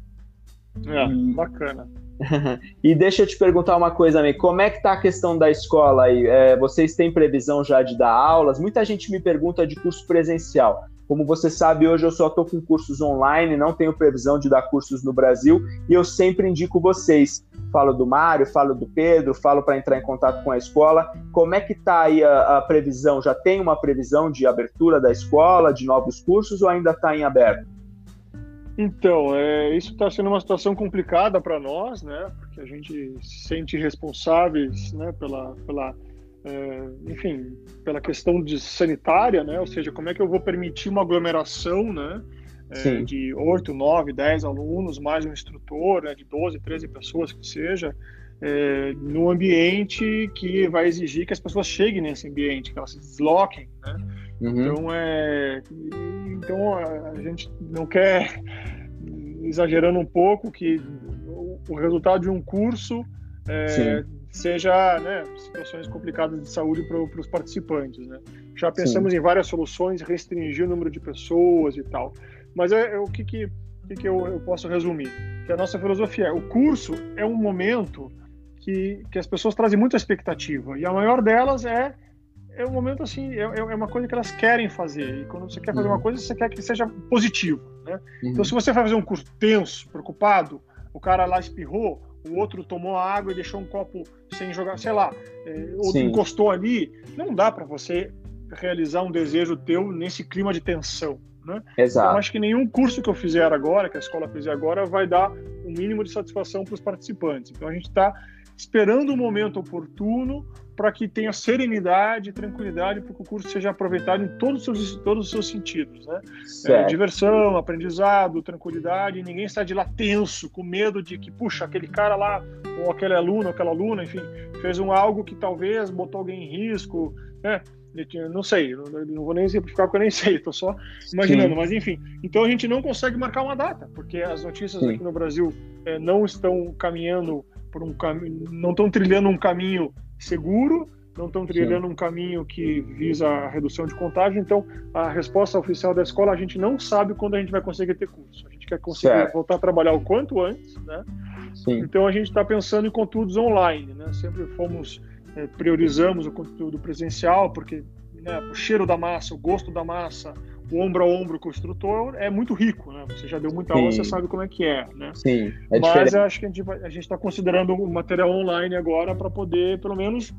É, e... bacana. [LAUGHS] e deixa eu te perguntar uma coisa, amigo. Como é que tá a questão da escola aí? É, vocês têm previsão já de dar aulas? Muita gente me pergunta de curso presencial. Como você sabe, hoje eu só estou com cursos online, não tenho previsão de dar cursos no Brasil e eu sempre indico vocês. Falo do Mário, falo do Pedro, falo para entrar em contato com a escola. Como é que está aí a, a, previsão? Já tem uma previsão de abertura da escola, de novos cursos ou ainda está em aberto? Então, é, isso está sendo uma situação complicada para nós, né? Porque a gente se sente responsáveis, né? Pela, pela é, enfim, pela questão de sanitária, né? Ou seja, como é que eu vou permitir uma aglomeração, né? É, de 8, 9, 10 alunos, mais um instrutor, né, de 12, 13 pessoas que seja, é, no ambiente que vai exigir que as pessoas cheguem nesse ambiente, que elas se desloquem, né? Uhum. Então, é, então a gente não quer, exagerando um pouco, que o resultado de um curso é, seja né, situações complicadas de saúde para os participantes. Né? Já pensamos Sim. em várias soluções, restringir o número de pessoas e tal. Mas é, é o que, que, que, eu, eu, posso resumir? Que a nossa filosofia é: o curso é um momento que, que as pessoas trazem muita expectativa, e a maior delas é é um momento assim, é, é, uma coisa que elas querem fazer. E quando você quer fazer uma uhum. coisa, você quer que seja positivo, né? Uhum. Então, se você vai fazer um curso tenso, preocupado, o cara lá espirrou, o outro tomou água e deixou um copo sem jogar, sei lá, é, Sim. encostou ali, não dá para você realizar um desejo teu nesse clima de tensão. Né? Exato. Então, acho que nenhum curso que eu fizer agora, que a escola fizer agora, vai dar um mínimo de satisfação para os participantes. Então, a gente está esperando o momento oportuno para que tenha serenidade e tranquilidade para que o curso seja aproveitado em todos os seus, todos os seus sentidos. Né? É, diversão, aprendizado, tranquilidade, ninguém está de lá tenso, com medo de que, puxa, aquele cara lá, ou aquele aluno, aquela aluna, enfim, fez um algo que talvez botou alguém em risco, né? não sei, não vou nem exemplificar porque eu nem sei, estou só imaginando, Sim. mas enfim. Então a gente não consegue marcar uma data, porque as notícias Sim. aqui no Brasil é, não estão caminhando por um caminho, não estão trilhando um caminho seguro, não estão trilhando Sim. um caminho que visa a redução de contágio. Então, a resposta oficial da escola, a gente não sabe quando a gente vai conseguir ter curso. A gente quer conseguir certo. voltar a trabalhar o quanto antes, né? Sim. Então, a gente está pensando em conteúdos online, né? Sempre fomos, é, priorizamos o conteúdo presencial, porque né, o cheiro da massa, o gosto da massa, o ombro a ombro instrutor é muito rico, né? Você já deu muita aula, você sabe como é que é, né? Sim. É Mas acho que a gente a está considerando o material online agora para poder, pelo menos,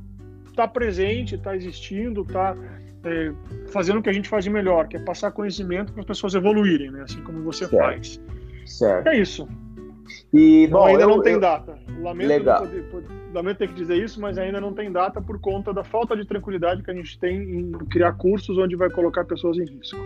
estar tá presente, estar tá existindo, estar tá, é, fazendo o que a gente faz de melhor, que é passar conhecimento para as pessoas evoluírem, né? Assim como você certo. faz. Certo. É isso. E, então, bom, ainda eu, não tem eu... data. Lamento, poder, lamento ter que dizer isso, mas ainda não tem data por conta da falta de tranquilidade que a gente tem em criar cursos onde vai colocar pessoas em risco.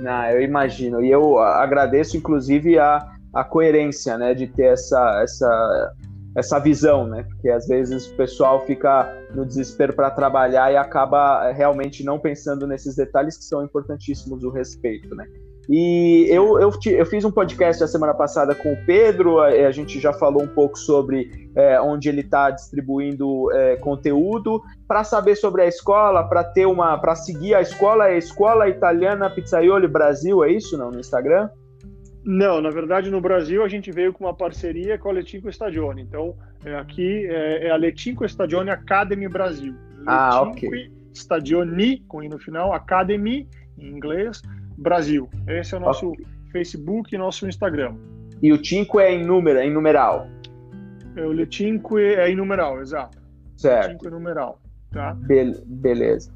Não, eu imagino. E eu agradeço, inclusive, a, a coerência, né, de ter essa, essa, essa visão, né? Porque às vezes o pessoal fica no desespero para trabalhar e acaba eh, realmente não pensando nesses detalhes que são importantíssimos o respeito, né? E eu, eu, eu, fiz um podcast a semana passada com o Pedro, a, a gente já falou um pouco sobre é, onde ele está distribuindo é, conteúdo, para saber sobre a escola, para ter uma. para seguir a escola, é a Escola Italiana Pizzaioli Brasil, é isso não? No Instagram? Não, na verdade no Brasil a gente veio com uma parceria com a Letinco Stagione. Então é, aqui é, é, a Letinco Stagione Academy Brasil. Ah, ok. Stagioni, com i no final, Academy, em inglês, Brasil. Esse é o nosso okay. Facebook e nosso Instagram. E o 5 é em número, é em numeral? É, o Le5 é em numeral, exato. Certo. 5 é numeral, tá? Be beleza.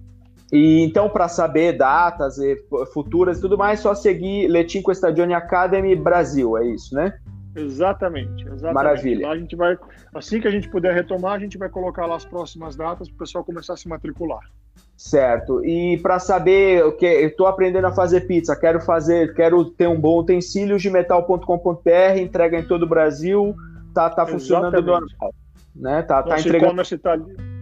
E então, para saber datas e futuras e tudo mais, só seguir Letinco Stagione Academy Brasil, é isso, né? Exatamente, exatamente. Maravilha. Lá a gente vai, assim que a gente puder retomar, a gente vai colocar lá as próximas datas para o pessoal começar a se matricular. Certo. E para saber o que eu estou aprendendo a fazer pizza, quero fazer, quero ter um bom utensílio de metal.com.br, entrega em todo o Brasil, tá tá funcionando normal, né? Tá, tá entregando. Tá ali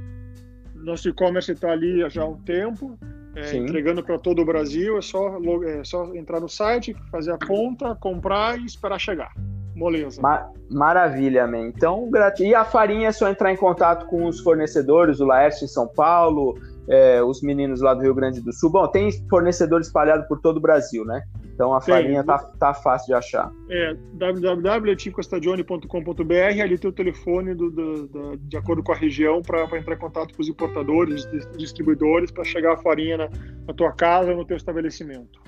nosso e-commerce está ali já há um tempo, é, entregando para todo o Brasil. É só, é só entrar no site, fazer a conta, comprar e esperar chegar. Moleza. Ma maravilha, man. Então, grat... e a farinha é só entrar em contato com os fornecedores, o Laércio em São Paulo, é, os meninos lá do Rio Grande do Sul. Bom, tem fornecedores espalhados por todo o Brasil, né? Então a tem, farinha tá, tá fácil de achar. É www.letincostagione.com.br, ali tem o telefone do, do, do, de acordo com a região para entrar em contato com os importadores, distribuidores, para chegar a farinha na, na tua casa, no teu estabelecimento.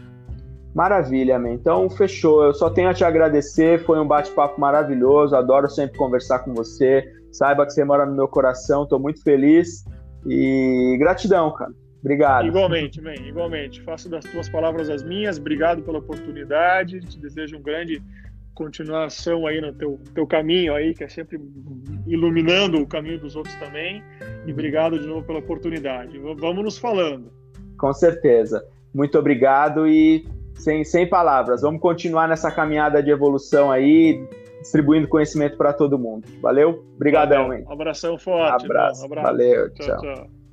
Maravilha, man. Então, fechou. Eu só tenho a te agradecer. Foi um bate-papo maravilhoso. Adoro sempre conversar com você. Saiba que você mora no meu coração. Estou muito feliz. E gratidão, cara. Obrigado. Igualmente, man, igualmente. Faço das tuas palavras as minhas. Obrigado pela oportunidade. Te desejo um grande continuação aí no teu, teu caminho aí, que é sempre iluminando o caminho dos outros também. E obrigado de novo pela oportunidade. Vamos nos falando. Com certeza. Muito obrigado e sem, sem palavras. Vamos continuar nessa caminhada de evolução aí, distribuindo conhecimento para todo mundo. Valeu? Obrigadão, hein? Um abração forte. Abraço. Valeu, tchau. tchau. tchau.